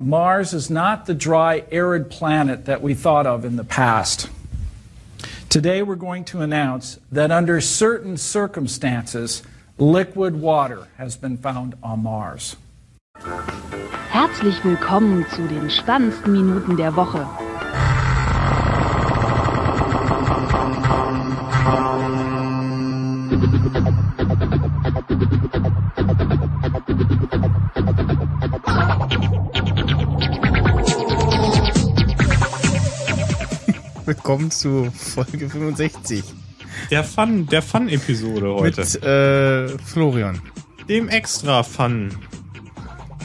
Mars is not the dry, arid planet that we thought of in the past. Today we're going to announce that under certain circumstances, liquid water has been found on Mars. Herzlich willkommen zu den spannendsten Minuten der Woche. Willkommen zu Folge 65. Der Fun, der Fun-Episode heute. Mit äh, Florian. Dem extra Fun.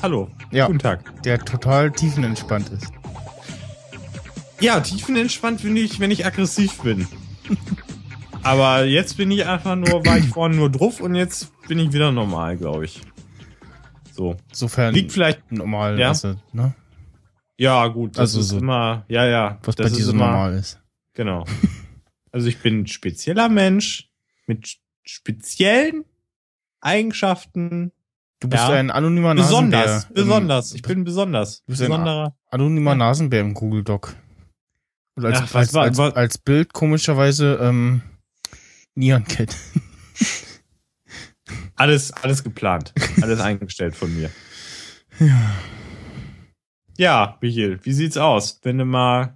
Hallo. Ja. Guten Tag. Der total tiefenentspannt ist. Ja, tiefenentspannt finde ich, wenn ich aggressiv bin. Aber jetzt bin ich einfach nur, war ich vorhin nur drauf und jetzt bin ich wieder normal, glaube ich. So. Sofern Liegt vielleicht normal, Ja. also, ne? Ja, gut, das Also ist so- immer, ja, ja. Was das bei dir so normal ist. Genau. Also ich bin ein spezieller Mensch mit speziellen Eigenschaften. Du bist Ja. ein anonymer Besonders, Nasenbär. im- besonders. Ich bin besonders. Du bist ein Besonderer. Anonymer Nasenbär im Google Doc. Und als, Ach, als, war- als, war- als Bild komischerweise ähm, Neon Cat. Alles, alles geplant. Alles eingestellt von mir. Ja, Michael, wie sieht's aus? Wenn du mal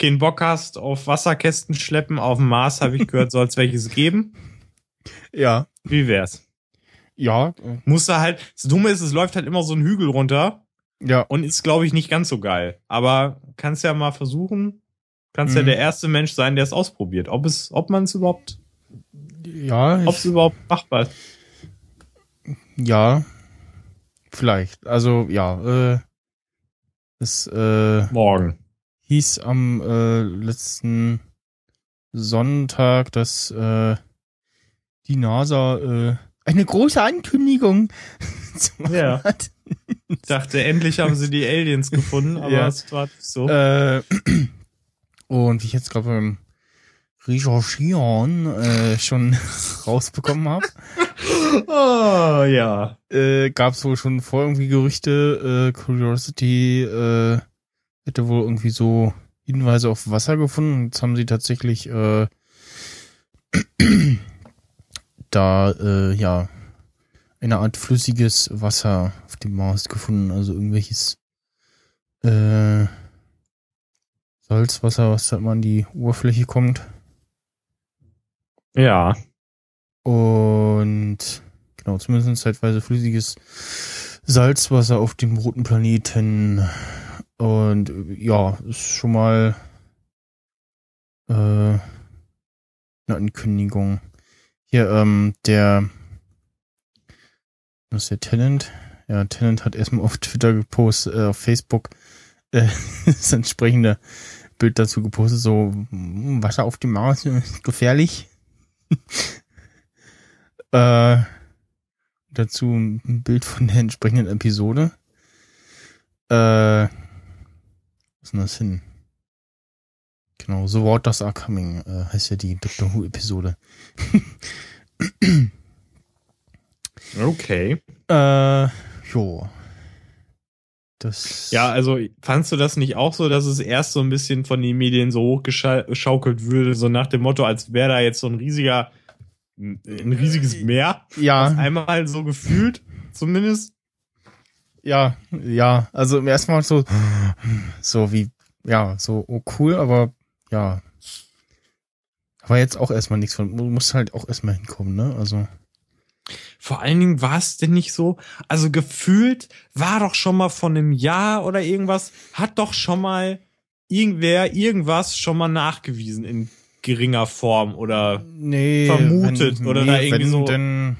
keinen Bock hast auf Wasserkästen schleppen auf dem Mars, habe ich gehört, soll es welches geben. Ja. Wie wär's? Ja. Muss da halt, das Dumme ist, es läuft halt immer so ein Hügel runter Ja. und ist, glaube ich, nicht ganz so geil. Aber kannst ja mal versuchen. Kannst ja Mhm. der erste Mensch sein, der es ausprobiert. Ob es, ob man es überhaupt, Ja. ob es überhaupt machbar ist. ja. Vielleicht. Also, ja. Äh, es äh, Morgen. Hieß am äh, letzten Sonntag, dass äh, die NASA äh, eine große Ankündigung zu machen Ja. hat. Ich dachte, endlich haben sie die Aliens gefunden, aber Ja. es war nicht so. Äh, und wie ich jetzt gerade beim Recherchieren äh, schon rausbekommen habe, oh, ja. äh, gab es wohl schon vor irgendwie Gerüchte, äh, Curiosity äh, hätte wohl irgendwie so Hinweise auf Wasser gefunden. Jetzt haben sie tatsächlich äh, da äh, ja eine Art flüssiges Wasser auf dem Mars gefunden, also irgendwelches äh, Salzwasser, was da immer an die Oberfläche kommt. Ja. Und genau, zumindest zeitweise flüssiges Salzwasser auf dem roten Planeten. Und ja, ist schon mal äh, eine Ankündigung. Hier, ähm, der was ist der Tenant? Ja, Tenant hat erstmal auf Twitter gepostet, äh, auf Facebook äh, das entsprechende Bild dazu gepostet, so "Hm, Wasser auf dem Mars, äh, gefährlich. äh, dazu ein Bild von der entsprechenden Episode. Äh, denn das hin? Genau, The Waters Are Coming äh, heißt ja die Doctor Who Episode. Okay. Äh, jo. Das. Ja, also fandst du das nicht auch so, dass es erst so ein bisschen von den Medien so hochgeschaukelt würde, so nach dem Motto, als wäre da jetzt so ein riesiger, ein riesiges Meer, ja, einmal so gefühlt, zumindest. Ja, ja. Also im ersten Mal so, so wie, ja, so oh, cool, aber ja. Aber jetzt auch erstmal nichts von. Du musst halt auch erstmal hinkommen, ne? Also. Vor allen Dingen war es denn nicht so, also gefühlt war doch schon mal von einem Jahr oder irgendwas, hat doch schon mal irgendwer irgendwas schon mal nachgewiesen in geringer Form oder Nee. vermutet oder da irgendwie wenn, so- Dann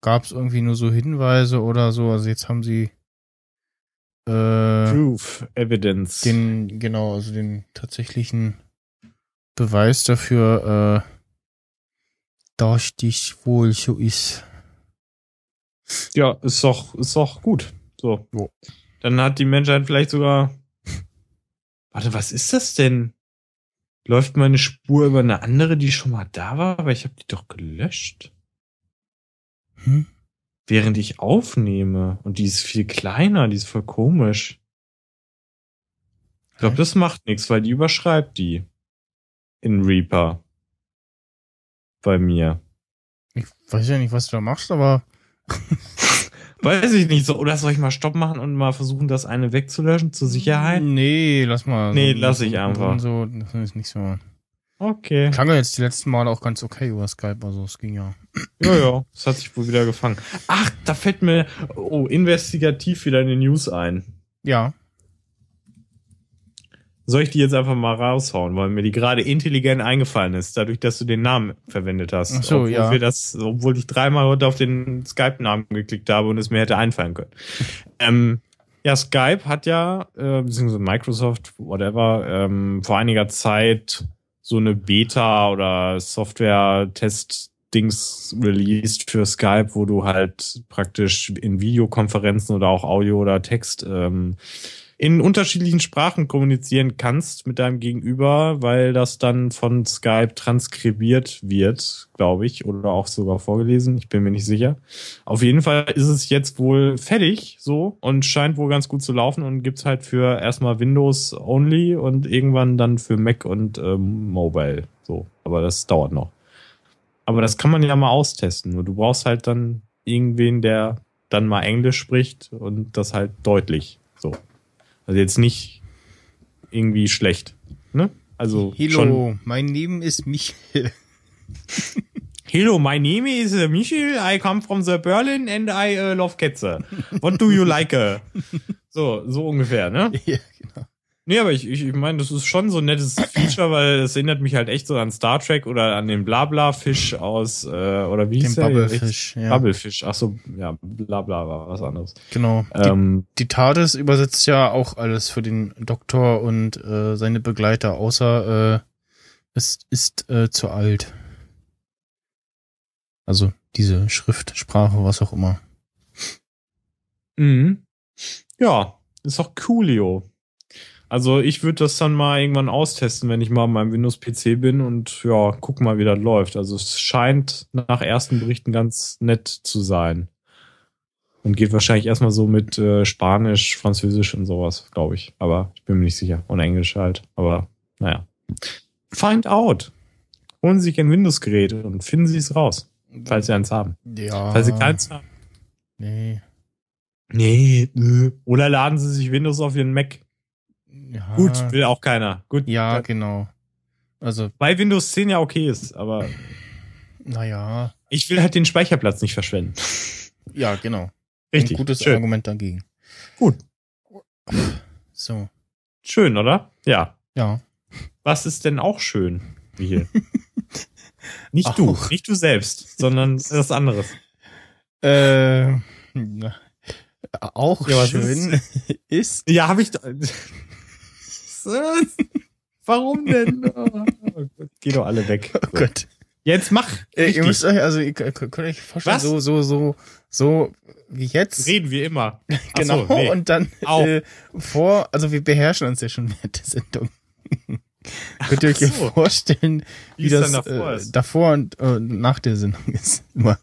gab es irgendwie nur so Hinweise oder so. Also jetzt haben sie äh, Proof, Evidence. den, genau, also den tatsächlichen Beweis dafür, äh, dass dich wohl so ist. Ja, ist doch, ist doch gut. So. Jo. Dann hat die Menschheit vielleicht sogar. Warte, was ist das denn? Läuft meine Spur über eine andere, die schon mal da war, aber ich habe die doch gelöscht. Hm? während ich aufnehme. Und die ist viel kleiner, die ist voll komisch. Ich glaube, das macht nichts, weil die überschreibt die. In Reaper. Bei mir. Ich weiß ja nicht, was du da machst, aber Weiß ich nicht so. Oder soll ich mal Stopp machen und mal versuchen, das eine wegzulöschen zur Sicherheit? Nee, lass mal. Nee, lass ich einfach. So, das ist nicht so. Okay. Klang ja jetzt die letzten Male auch ganz okay über Skype, also es ging ja. Ja, ja. Das hat sich wohl wieder gefangen. Ach, da fällt mir, oh, investigativ wieder in den News ein. Ja. Soll ich die jetzt einfach mal raushauen, weil mir die gerade intelligent eingefallen ist, dadurch, dass du den Namen verwendet hast. Ach so, obwohl ja. Wir das, obwohl ich dreimal heute auf den Skype-Namen geklickt habe und es mir hätte einfallen können. ähm, ja, Skype hat ja, äh, beziehungsweise Microsoft, whatever, ähm, vor einiger Zeit so eine Beta oder Software-Test-Dings released für Skype, wo du halt praktisch in Videokonferenzen oder auch Audio oder Text ähm, in unterschiedlichen Sprachen kommunizieren kannst mit deinem Gegenüber, weil das dann von Skype transkribiert wird, glaube ich, oder auch sogar vorgelesen. Ich bin mir nicht sicher. Auf jeden Fall ist es jetzt wohl fertig so und scheint wohl ganz gut zu laufen und gibt's halt für erstmal Windows only und irgendwann dann für Mac und ähm, Mobile. So, aber das dauert noch. Aber das kann man ja mal austesten. Nur du brauchst halt dann irgendwen, der dann mal Englisch spricht und das halt deutlich. So. Also jetzt nicht irgendwie schlecht. Ne? Also schon. Hallo, mein Name ist Michael. Hello, my name is uh, Michel. I come from the Berlin and I uh, love cats. What do you like? uh? So, so ungefähr, ne? ja, genau. Nee, aber ich, ich, ich meine, das ist schon so ein nettes Feature, weil es erinnert mich halt echt so an Star Trek oder an den Blabla-Fisch aus, äh, oder wie hieß der? Bubblefish, ja. Bubblefish, ach so, ja, Blabla war was anderes. Genau. Ähm, die, die TARDIS übersetzt ja auch alles für den Doktor und äh, seine Begleiter, außer äh, es ist äh, zu alt. Also diese Schriftsprache, was auch immer. Mhm. Ja, ist auch coolio. Also ich würde das dann mal irgendwann austesten, wenn ich mal an meinem Windows-PC bin und ja, guck mal, wie das läuft. Also es scheint nach ersten Berichten ganz nett zu sein. Und geht wahrscheinlich erstmal so mit äh, Spanisch, Französisch und sowas, glaube ich. Aber ich bin mir nicht sicher. Und Englisch halt. Aber naja. Find out. Holen Sie sich ein Windows-Gerät und finden Sie es raus. Falls Sie eins haben. Ja. Falls Sie keins haben. Nee. Nee, nö. Oder laden Sie sich Windows auf Ihren Mac. Ja. Gut, will auch keiner. Gut. Ja, Ja. genau. Also, Weil Windows 10 ja okay ist, aber naja. ich will halt den Speicherplatz nicht verschwenden. Ja, genau. Richtig. Ein gutes Schön. Argument dagegen. Gut. So. Schön, oder? Ja. Ja. Was ist denn auch schön? Wie hier. nicht du, Auch. nicht du selbst, sondern was anderes. Äh, auch Ja, schön ist, Ja, habe ich doch. Warum denn? Oh Gott, Geh doch alle weg. oh Gott. Jetzt mach. Äh, ihr richtig. müsst euch, also ihr könnt euch vorstellen, Was? so, so, so, so wie jetzt. Reden wir immer. Genau, so, nee. und dann Au. äh, vor, also wir beherrschen uns ja schon während der Sendung. Könnt ihr euch so. vorstellen, Wie wie, das davor äh, ist. davor und äh, nach der Sendung ist. Immer.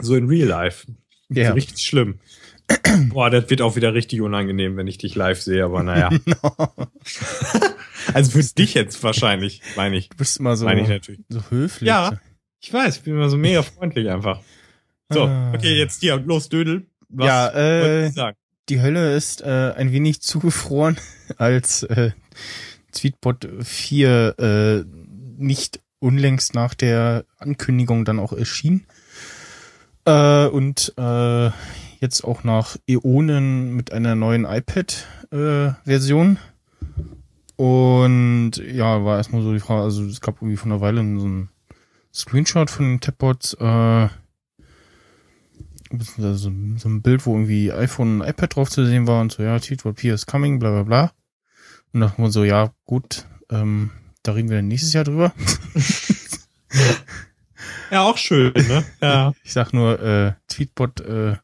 So in Real Life. Ja. So richtig schlimm. Boah, das wird auch wieder richtig unangenehm, wenn ich dich live sehe, aber naja. also für dich jetzt wahrscheinlich, meine ich. Du bist immer so, ich natürlich. so höflich. Ja. Ich weiß, ich bin immer so mega freundlich einfach. So, Ah. okay, jetzt hier, los, Dödel. Was Ja, äh? Die Hölle ist äh, ein wenig zugefroren, als äh, Tweetbot 4 äh, nicht unlängst nach der Ankündigung dann auch erschien. Äh, und äh, jetzt auch nach Äonen mit einer neuen iPad-Version. und ja, war erstmal so die Frage, also es gab irgendwie von einer Weile so ein Screenshot von den Tabbots, äh, so, so ein Bild, wo irgendwie iPhone und iPad drauf zu sehen war und so, ja, Tweetbot P is coming, bla bla bla. Und dann man so, ja, gut, ähm, da reden wir dann nächstes Jahr drüber. Ja, auch schön, ne? Ja. Ich sag nur, äh, Tweetbot äh,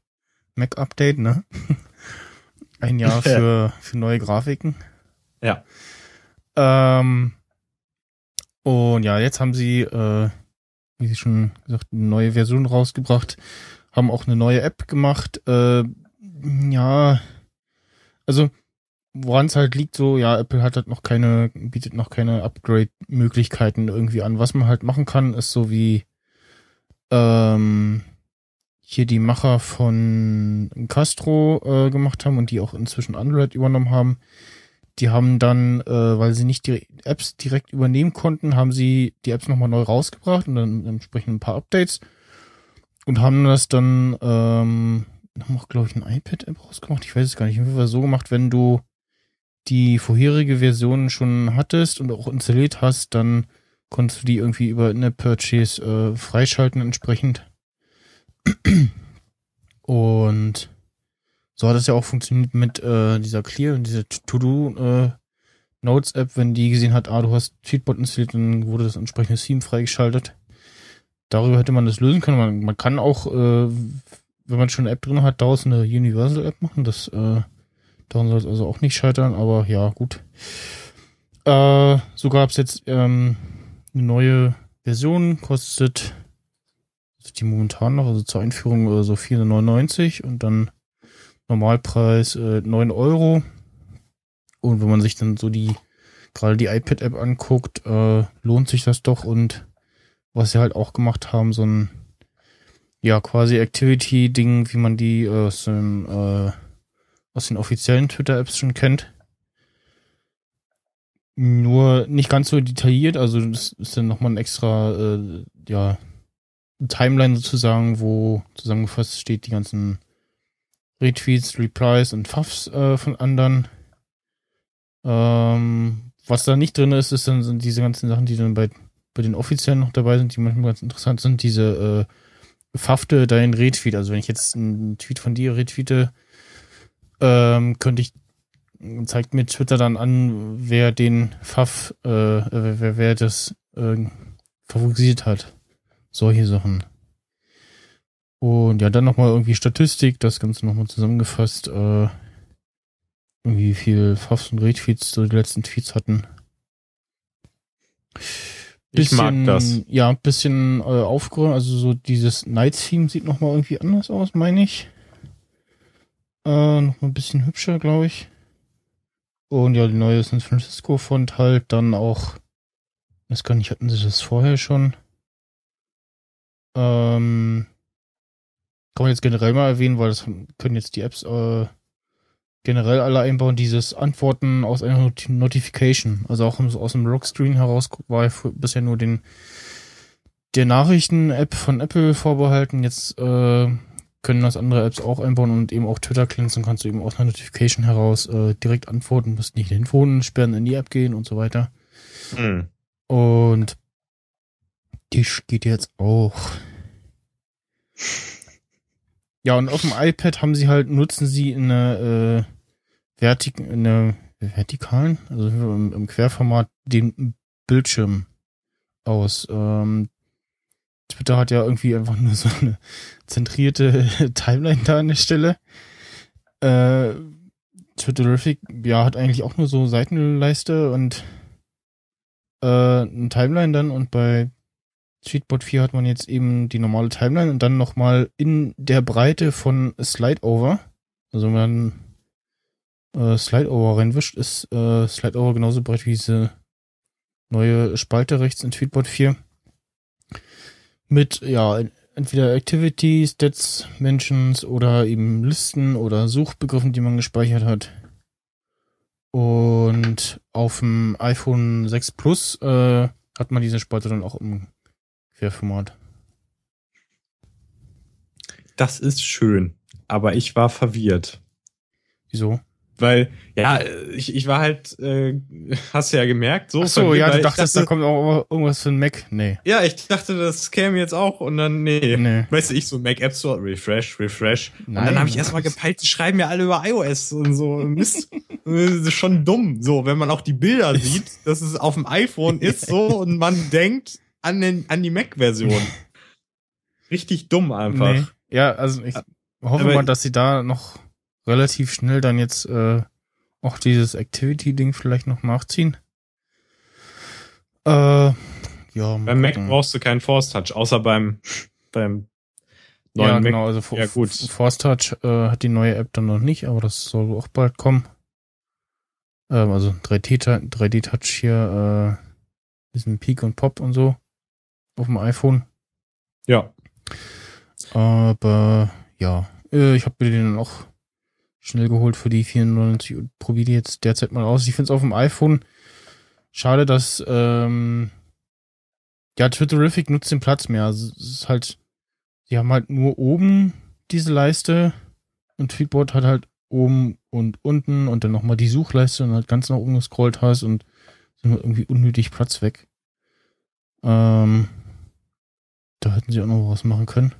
Mac Update, ne? Ein Jahr für, für neue Grafiken. Ja. Ähm, und ja, jetzt haben sie äh, wie sie schon gesagt, eine neue Version rausgebracht, haben auch eine neue App gemacht. Äh, ja, also woran es halt liegt, so, ja, Apple hat halt noch keine, bietet noch keine Upgrade-Möglichkeiten irgendwie an. Was man halt machen kann, ist so wie ähm, hier die Macher von Castro äh, gemacht haben und die auch inzwischen Android übernommen haben. Die haben dann, äh, weil sie nicht die Apps direkt übernehmen konnten, haben sie die Apps nochmal neu rausgebracht und dann entsprechend ein paar Updates und haben das dann ähm, haben auch, glaube ich, ein iPad-App rausgemacht. Ich weiß es gar nicht. Auf so gemacht, wenn du die vorherige Version schon hattest und auch installiert hast, dann konntest du die irgendwie über eine Purchase äh, freischalten entsprechend. Und so hat es ja auch funktioniert mit äh, dieser Clear und dieser To-Do äh, wenn die gesehen hat, ah, du hast Tweetbot installiert, dann wurde das entsprechende Theme freigeschaltet. Darüber hätte man das lösen können. Man, man kann auch, äh, wenn man schon eine App drin hat, daraus eine Universal App machen. Das äh, daran soll es also auch nicht scheitern, aber ja, gut. Äh, so gab es jetzt ähm, eine neue Version, kostet die momentan noch, also zur Einführung äh, so 4,99 und dann Normalpreis äh, 9 Euro. Und wenn man sich dann so die, gerade die iPad-App anguckt, äh, lohnt sich das doch und was sie halt auch gemacht haben, so ein ja, quasi Activity-Ding, wie man die äh, aus, dem, äh, aus den offiziellen Twitter-Apps schon kennt. Nur nicht ganz so detailliert, also das ist dann nochmal ein extra, äh, ja, Timeline sozusagen, wo zusammengefasst steht die ganzen Retweets, Replies und Fuffs äh, von anderen. Ähm, was da nicht drin ist, ist dann sind diese ganzen Sachen, die dann bei, bei den offiziellen noch dabei sind, die manchmal ganz interessant sind, diese äh, Fafte dein Retweet. Also wenn ich jetzt einen Tweet von dir retweete, ähm, könnte ich zeigt mir Twitter dann an, wer den Pfaff, äh, wer, wer das äh, favorisiert hat. Solche Sachen. Und ja, dann nochmal irgendwie Statistik, das Ganze nochmal zusammengefasst, äh, irgendwie wie viel Pfaffs und Retweets so die letzten Tweets hatten. Ich mag das. Ja, ein bisschen äh, aufgeräumt, also so dieses Night-Theme sieht nochmal irgendwie anders aus, meine ich. Äh, nochmal ein bisschen hübscher, glaube ich. Und ja, die neue San Francisco Font halt dann auch. Das kann nicht, hatten sie das vorher schon? Ähm, kann man jetzt generell mal erwähnen, weil das können jetzt die Apps äh, generell alle einbauen, dieses Antworten aus einer Not Notification. Also auch aus dem Lockscreen heraus war bisher nur den der Nachrichten-App von Apple vorbehalten. Jetzt äh, können das andere Apps auch einbauen und eben auch Twitter cleansen. Kannst du eben aus einer Notification heraus äh, direkt antworten, musst nicht den Phone sperren, in die App gehen und so weiter. Mhm. Und die geht jetzt auch. Ja, und auf dem iPad haben sie halt, nutzen sie in eine, äh, vertik in eine vertikalen, also im, im Querformat, den Bildschirm aus. Ähm, Twitter hat ja irgendwie einfach nur so eine zentrierte Timeline da an der Stelle. Äh, Twitterific, ja, hat eigentlich auch nur so Seitenleiste und äh, eine Timeline dann und bei Tweetbot 4 hat man jetzt eben die normale Timeline und dann nochmal in der Breite von Slideover. Also wenn man äh, Slideover reinwischt, ist äh, Slideover genauso breit wie diese neue Spalte rechts in Tweetbot 4. Mit, ja, entweder Activities, Stats, Mentions oder eben Listen oder Suchbegriffen, die man gespeichert hat. Und auf dem iPhone 6 Plus äh, hat man diese Spalte dann auch im Querformat. Das ist schön, aber ich war verwirrt. Wieso? Weil, ja, ich, ich war halt, äh, hast du ja gemerkt, so. Ach so, ja, du ich dachtest, dachte, da kommt auch irgendwas für ein Mac. Nee. Ja, ich dachte, das käme jetzt auch und dann, nee. Nee. Weißt du, ich so Mac App Store, Refresh, Refresh. Und Nein. dann habe ich erstmal gepeilt, die schreiben ja alle über iOS und so. Mist. das ist schon dumm. So, wenn man auch die Bilder sieht, dass es auf dem iPhone ist so und man denkt an, den, an die Mac-Version. Richtig dumm einfach. Nee. Ja, also ich hoffe Aber- mal, dass sie da noch relativ schnell dann jetzt äh, auch dieses Activity-Ding vielleicht noch nachziehen. Äh, Ja, Beim Mac brauchst du keinen Force Touch, außer beim, beim neuen ja, Mac. genau, also For- Ja, gut. Force Touch äh, hat die neue App dann noch nicht, aber das soll auch bald kommen. Ähm, also 3D-Touch 3D hier, äh, diesen Peak und Pop und so auf dem iPhone. Ja. Aber ja, äh, ich habe mir den dann auch schnell geholt für die 94 und probiere die jetzt derzeit mal aus. Ich finde es auf dem iPhone schade, dass ähm, ja, Twitterific nutzt den Platz mehr. Also, es ist halt, sie haben halt nur oben diese Leiste und Tweetbot hat halt oben und unten und dann nochmal die Suchleiste und halt ganz nach oben gescrollt hast und sind halt irgendwie unnötig Platz weg. Ähm, da hätten sie auch noch was machen können.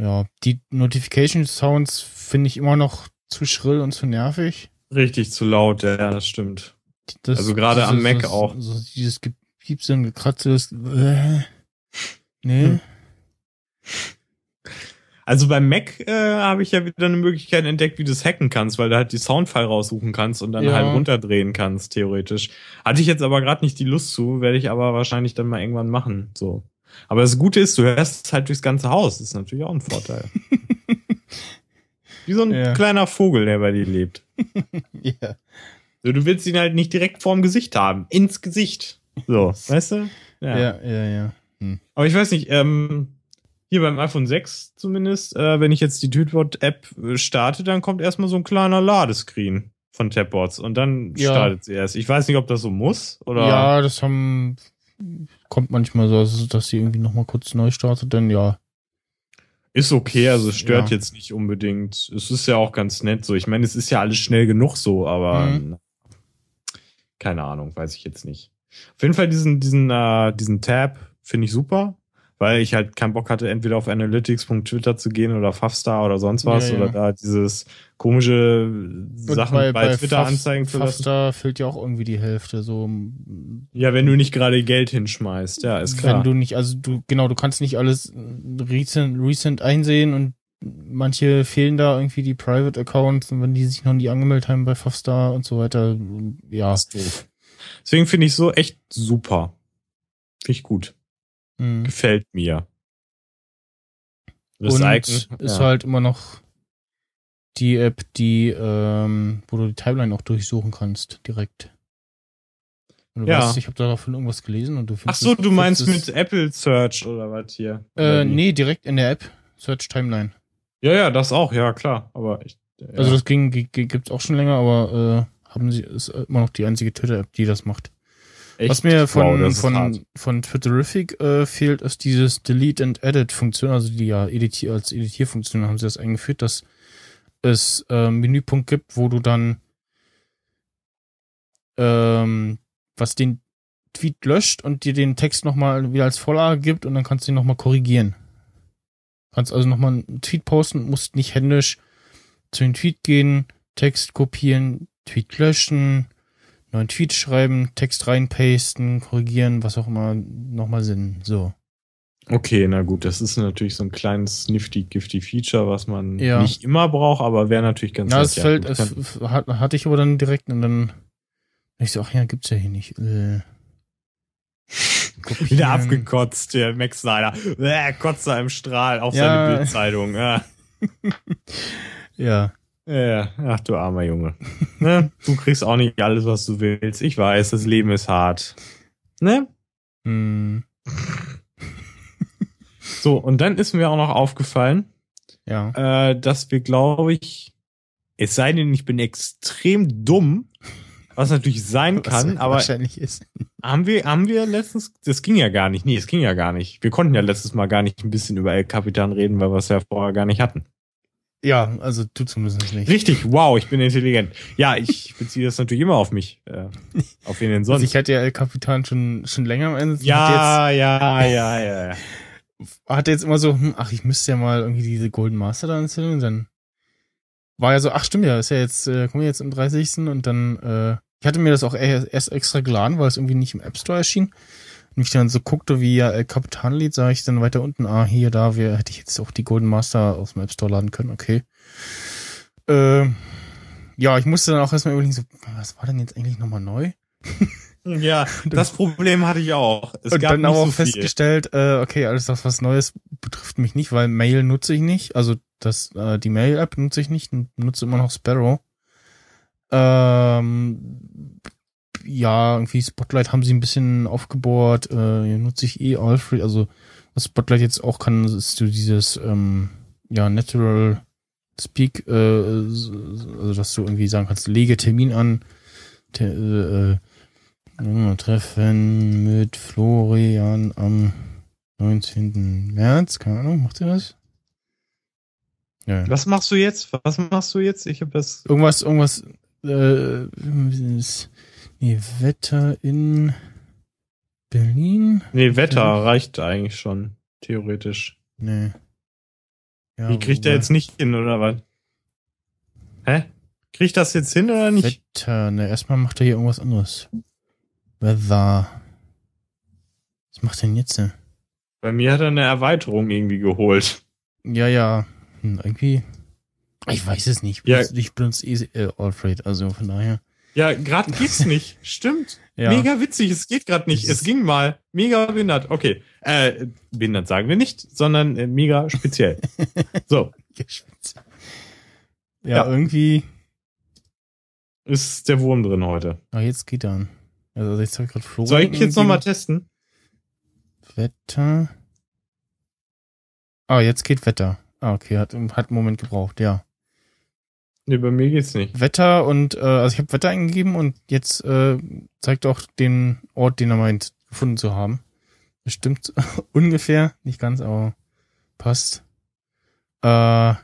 Ja, die Notification Sounds finde ich immer noch zu schrill und zu nervig. Richtig zu laut, ja, das stimmt. Das, Also gerade am Mac das- auch. So dieses Gepiepse und Gekratze, das, äh, nee. Hm. Also beim Mac äh, habe ich ja wieder eine Möglichkeit entdeckt, wie du es hacken kannst, weil du halt die Soundfile raussuchen kannst und dann Ja. halt runterdrehen kannst, theoretisch. Hatte ich jetzt aber gerade nicht die Lust zu, werde ich aber wahrscheinlich dann mal irgendwann machen. So. Aber das Gute ist, du hörst es halt durchs ganze Haus. Das ist natürlich auch ein Vorteil. wie so ein Ja. kleiner Vogel, der bei dir lebt. Ja. So, Du willst ihn halt nicht direkt vorm Gesicht haben. Ins Gesicht. So, weißt du? Ja, ja, ja. Aber ich weiß nicht, ähm, hier beim iPhone 6 zumindest, äh, wenn ich jetzt die Tweetbot-App äh, starte, dann kommt erstmal so ein kleiner Ladescreen von Tabbots und dann Ja. startet sie erst. Ich weiß nicht, ob das so muss oder. Ja, das haben, kommt manchmal so, also, dass sie irgendwie nochmal kurz neu startet, denn ja. Ist okay, also es stört Ja. jetzt nicht unbedingt. Es ist ja auch ganz nett so. Ich meine, es ist ja alles schnell genug so, aber Mhm. keine Ahnung, weiß ich jetzt nicht. Auf jeden Fall diesen, diesen, äh, diesen Tab finde ich super, weil ich halt keinen Bock hatte, entweder auf analytics.twitter zu gehen oder Fafstar oder sonst was Ja, ja. oder da dieses komische Sachen bei, Twitter Faf- anzeigen zu lassen. Fafstar fehlt ja auch irgendwie die Hälfte, so. Ja, wenn du nicht gerade Geld hinschmeißt, ja, ist klar. Wenn du nicht, also du, genau, du kannst nicht alles recent, recent einsehen und manche fehlen da irgendwie die Private Accounts und wenn die sich noch nie angemeldet haben bei Fafstar und so weiter, ja. Das ist doof. Deswegen finde ich so echt super. Finde ich gut. Mhm. Gefällt mir. und Icon, ist ja. halt immer noch die App, die, ähm, wo du die Timeline auch durchsuchen kannst, direkt. Und du Ja. weißt, ich habe davon irgendwas gelesen und du Ach findest so, es- du meinst mit Apple Search oder was hier? Äh, nee, direkt in der App. Search Timeline. Ja, ja, das auch, ja, klar. Aber ich, ja. Also das ging, gibt's auch schon länger, aber äh, haben sie ist immer noch die einzige Twitter-App, die das macht. Echt? Was mir von Wow, von von Twitterific äh, fehlt, ist dieses Delete and Edit Funktion, also die ja editier als Editierfunktion haben sie das eingeführt, dass es äh, einen Menüpunkt gibt, wo du dann ähm, was den Tweet löscht und dir den Text nochmal wieder als Vorlage gibt und dann kannst du ihn nochmal korrigieren. Kannst also nochmal einen Tweet posten, musst nicht händisch zu dem Tweet gehen, Text kopieren, Tweet löschen, neuen Tweet schreiben, Text reinpasten, korrigieren, was auch immer nochmal Sinn. So. Okay, na gut, das ist natürlich so ein kleines nifty gifty Feature, was man Ja. nicht immer braucht, aber wäre natürlich ganz Ja, nett, es fällt, es hat, hatte ich aber dann direkt und dann ich so, ach ja, gibt's ja hier nicht. Äh, wieder abgekotzt, der Max Snyder. Äh, kotzt da im Strahl auf Ja. seine Bildzeitung. Ja. Ja. Ja, ach du armer Junge. ne? Du kriegst auch nicht alles, was du willst. Ich weiß, das Leben ist hart. Ne? Hm, So, und dann ist mir auch noch aufgefallen, ja. äh, dass wir, glaube ich, es sei denn, ich bin extrem dumm, was natürlich sein kann, aber wahrscheinlich ist. haben wir, haben wir letztens, das ging ja gar nicht, nee, es ging ja gar nicht. Wir konnten ja letztes Mal gar nicht ein bisschen über El Capitan reden, weil wir es ja vorher gar nicht hatten. Ja, also du zumindest nicht. Richtig, wow, ich bin intelligent. Ja, ich beziehe das natürlich immer auf mich. Äh, auf wen denn Also sonst? ich hatte ja El Capitan schon, schon länger am Ende. Ja, ja, ja, ja, ja. jetzt, hatte jetzt immer so, hm, ach, ich müsste ja mal irgendwie diese Golden Master da installieren. Und dann war ja so, ach stimmt ja, ist ja jetzt, äh, kommen wir jetzt am 30. Und dann, äh, ich hatte mir das auch erst extra geladen, weil es irgendwie nicht im App Store erschien. Und ich dann so guckte, wie ja El Capitan lädt, sah ich dann weiter unten, ah, hier, da, wir, hätte ich jetzt auch die Golden Master aus dem App Store laden können, okay. Äh, ja, ich musste dann auch erstmal überlegen, so, was war denn jetzt eigentlich nochmal neu? Ja, das Problem hatte ich auch. Es und gab dann aber auch so festgestellt, äh, okay, alles das, was Neues betrifft mich nicht, weil Mail nutze ich nicht. Also das, äh, die Mail-App nutze ich nicht, nutze immer noch Sparrow. Ähm, ja, irgendwie Spotlight haben sie ein bisschen aufgebohrt, äh, hier nutze ich eh Alfred, also was Spotlight jetzt auch kann, ist so dieses, ähm, ja, Natural Speak, äh, also dass du irgendwie sagen kannst, lege Termin an, Te äh, äh, Treffen mit Florian am 19. März, keine Ahnung, macht ihr das? Ja. Was machst du jetzt? Was machst du jetzt? Ich habe das. Irgendwas, irgendwas, äh, ist, nee, Wetter in Berlin? Nee, Wetter reicht eigentlich schon, theoretisch. Nee. Ja, Wie kriegt er jetzt nicht hin, oder was? Hä? Kriegt das jetzt hin oder nicht? Wetter, ne, erstmal macht er hier irgendwas anderes. Weather. Was macht er denn jetzt? ne? Bei mir hat er eine Erweiterung irgendwie geholt. Ja, ja, hm, irgendwie. Ich weiß es nicht. Ich Ja. benutze, ich benutze eh äh, Alfred, also von daher. Ja, gerade geht's nicht. Stimmt. Ja. Mega witzig, es geht gerade nicht. Es ging mal. Mega behindert. Okay. Äh, behindert sagen wir nicht, sondern äh, mega speziell. so. Ja, Ja. irgendwie. ist der Wurm drin heute. Ah, jetzt geht er an. Also jetzt habe ich gerade Florian. Soll ich jetzt nochmal testen? Wetter. Ah, jetzt geht Wetter. Ah, okay, hat, hat einen Moment gebraucht, ja. Nee, bei mir geht's nicht. Wetter und, äh, also ich habe Wetter eingegeben und jetzt äh, zeigt auch den Ort, den er meint, gefunden zu haben. Das stimmt ungefähr, nicht ganz, aber passt. Äh, ja,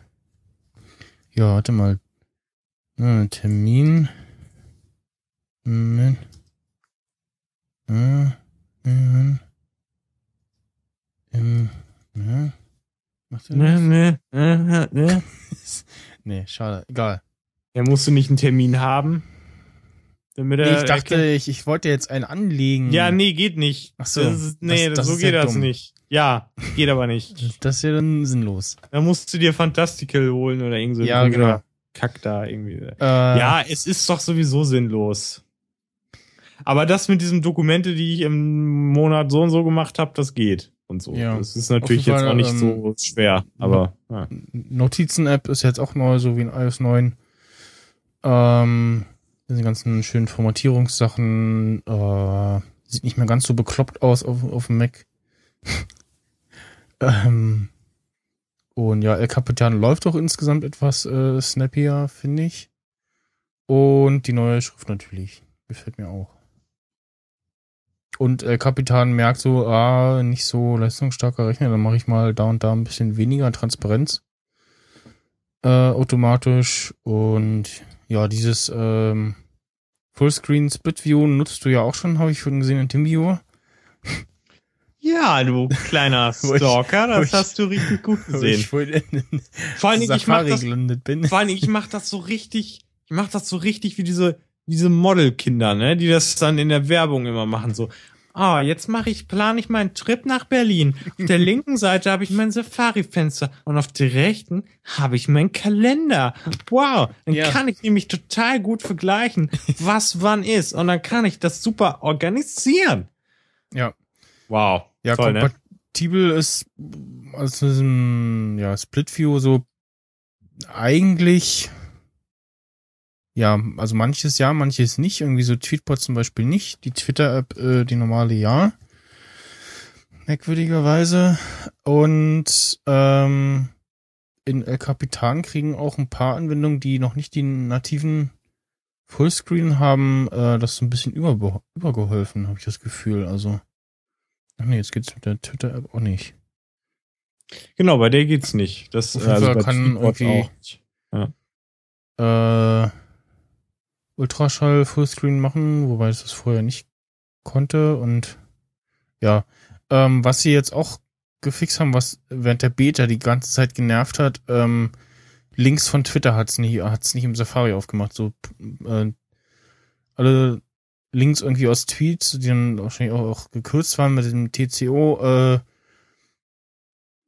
warte mal. Äh, Termin. Moment. Äh, äh, im, ne? Macht er das? nee, äh, nee. Nee, schade. Egal. Ja, musst du nicht einen Termin haben? Damit Nee, ich dachte, ich, ich wollte jetzt einen anlegen. Ja, nee, geht nicht. Ach so, Das ist, nee, das- das so geht das dumm. nicht. Ja, geht aber nicht. Das ist ja dann sinnlos. Da musst du dir Fantastical holen oder irgend so Ja, genau. Kack da irgendwie. Äh, Ja, es ist doch sowieso sinnlos. Aber das mit diesen Dokumente, die ich im Monat so und so gemacht habe, das geht und so. Ja. Das ist natürlich jetzt Fall, auch nicht ähm, so schwer, aber ja. Notizen-App ist jetzt auch neu, so wie in iOS 9. Ähm, diese ganzen schönen Formatierungssachen, äh, sieht nicht mehr ganz so bekloppt aus auf, auf dem Mac. ähm, und ja, El Capitan läuft auch insgesamt etwas äh, snappier, finde ich. Und die neue Schrift natürlich. Gefällt mir auch. Und El Capitan merkt so, ah, nicht so leistungsstarker Rechner, dann mache ich mal da und da ein bisschen weniger Transparenz äh, automatisch. Und ja, dieses ähm, Fullscreen Split View nutzt du ja auch schon, habe ich schon gesehen in TeamViewer. Ja, du kleiner Stalker, das ich- hast du richtig gut Wo gesehen. ich Vor allen Dingen, ich mach Safari das, vor allen Dingen, ich mach das so richtig, ich mach das so richtig wie diese, diese Modelkinder, ne, die das dann in der Werbung immer machen, so. Ah, jetzt mache ich, plane ich meinen Trip nach Berlin. Auf der linken Seite habe ich mein Safari-Fenster und auf der rechten habe ich meinen Kalender. Wow, dann Ja. kann ich nämlich total gut vergleichen, was wann ist und dann kann ich das super organisieren. Ja. Wow. Ja, toll, ne? kompatibel ist aus diesem ja, Split View so eigentlich ja, also manches ja, manches nicht. Irgendwie so Tweetbot zum Beispiel nicht. Die Twitter-App, äh, die normale ja. Merkwürdigerweise. Und ähm, in El Capitan kriegen auch ein paar Anwendungen, die noch nicht die nativen Fullscreen haben, äh, das so ein bisschen über, übergeholfen, habe ich das Gefühl. Also Ach nee, jetzt geht's mit der Twitter-App auch nicht. Genau, bei der geht's nicht. Das Auf jeden Fall bei kann irgendwie- auch nicht. Äh, Ultraschall Fullscreen machen, wobei es das vorher nicht konnte. Und ja, ähm, was sie jetzt auch gefixt haben, was während der Beta die ganze Zeit genervt hat, ähm, Links von Twitter hat's nicht, hat's nicht im Safari aufgemacht. So äh, alle Links irgendwie aus Tweets, die dann wahrscheinlich auch, auch gekürzt waren mit dem TCO, äh,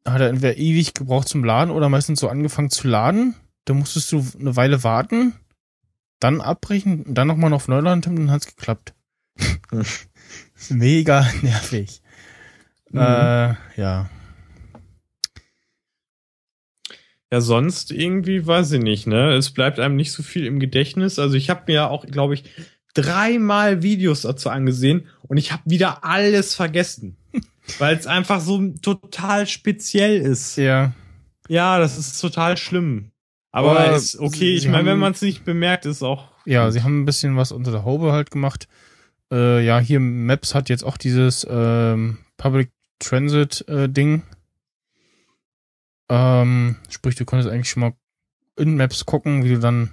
hat er entweder ewig gebraucht zum Laden oder meistens so angefangen zu laden. Da musstest du eine Weile warten, dann abbrechen dann nochmal auf Neuland tippen, dann hat's geklappt. mega nervig. Mhm. Äh, ja. Ja, sonst irgendwie weiß ich nicht, ne? Es bleibt einem nicht so viel im Gedächtnis. Also ich habe mir auch, glaube ich, dreimal Videos dazu angesehen und ich habe wieder alles vergessen. Weil es einfach so total speziell ist. Ja. Ja, das ist total schlimm. Aber Aber ist okay, ich meine, wenn man es nicht bemerkt, ist auch. Ja, sie haben ein bisschen was unter der Haube halt gemacht. Äh, ja, hier Maps hat jetzt auch dieses ähm, Public Transit äh, Ding. Ähm, sprich, du konntest eigentlich schon mal in Maps gucken, wie du dann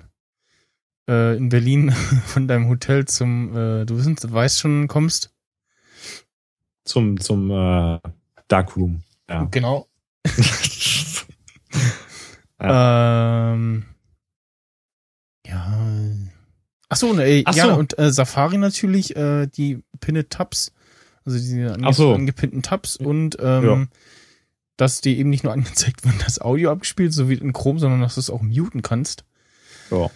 äh, in Berlin von deinem Hotel zum, äh, du wissen, weißt schon, kommst. zum, zum äh, Darkroom. Ja. Genau. Ähm, ja. Ach so, ne, Ach ja, so. und äh, Safari natürlich, äh, die Pinned Tabs, also diese ange so. angepinnten Tabs und ähm, Ja. dass die eben nicht nur angezeigt werden, das Audio abgespielt, so wie in Chrome, sondern dass du es auch muten kannst. Ja.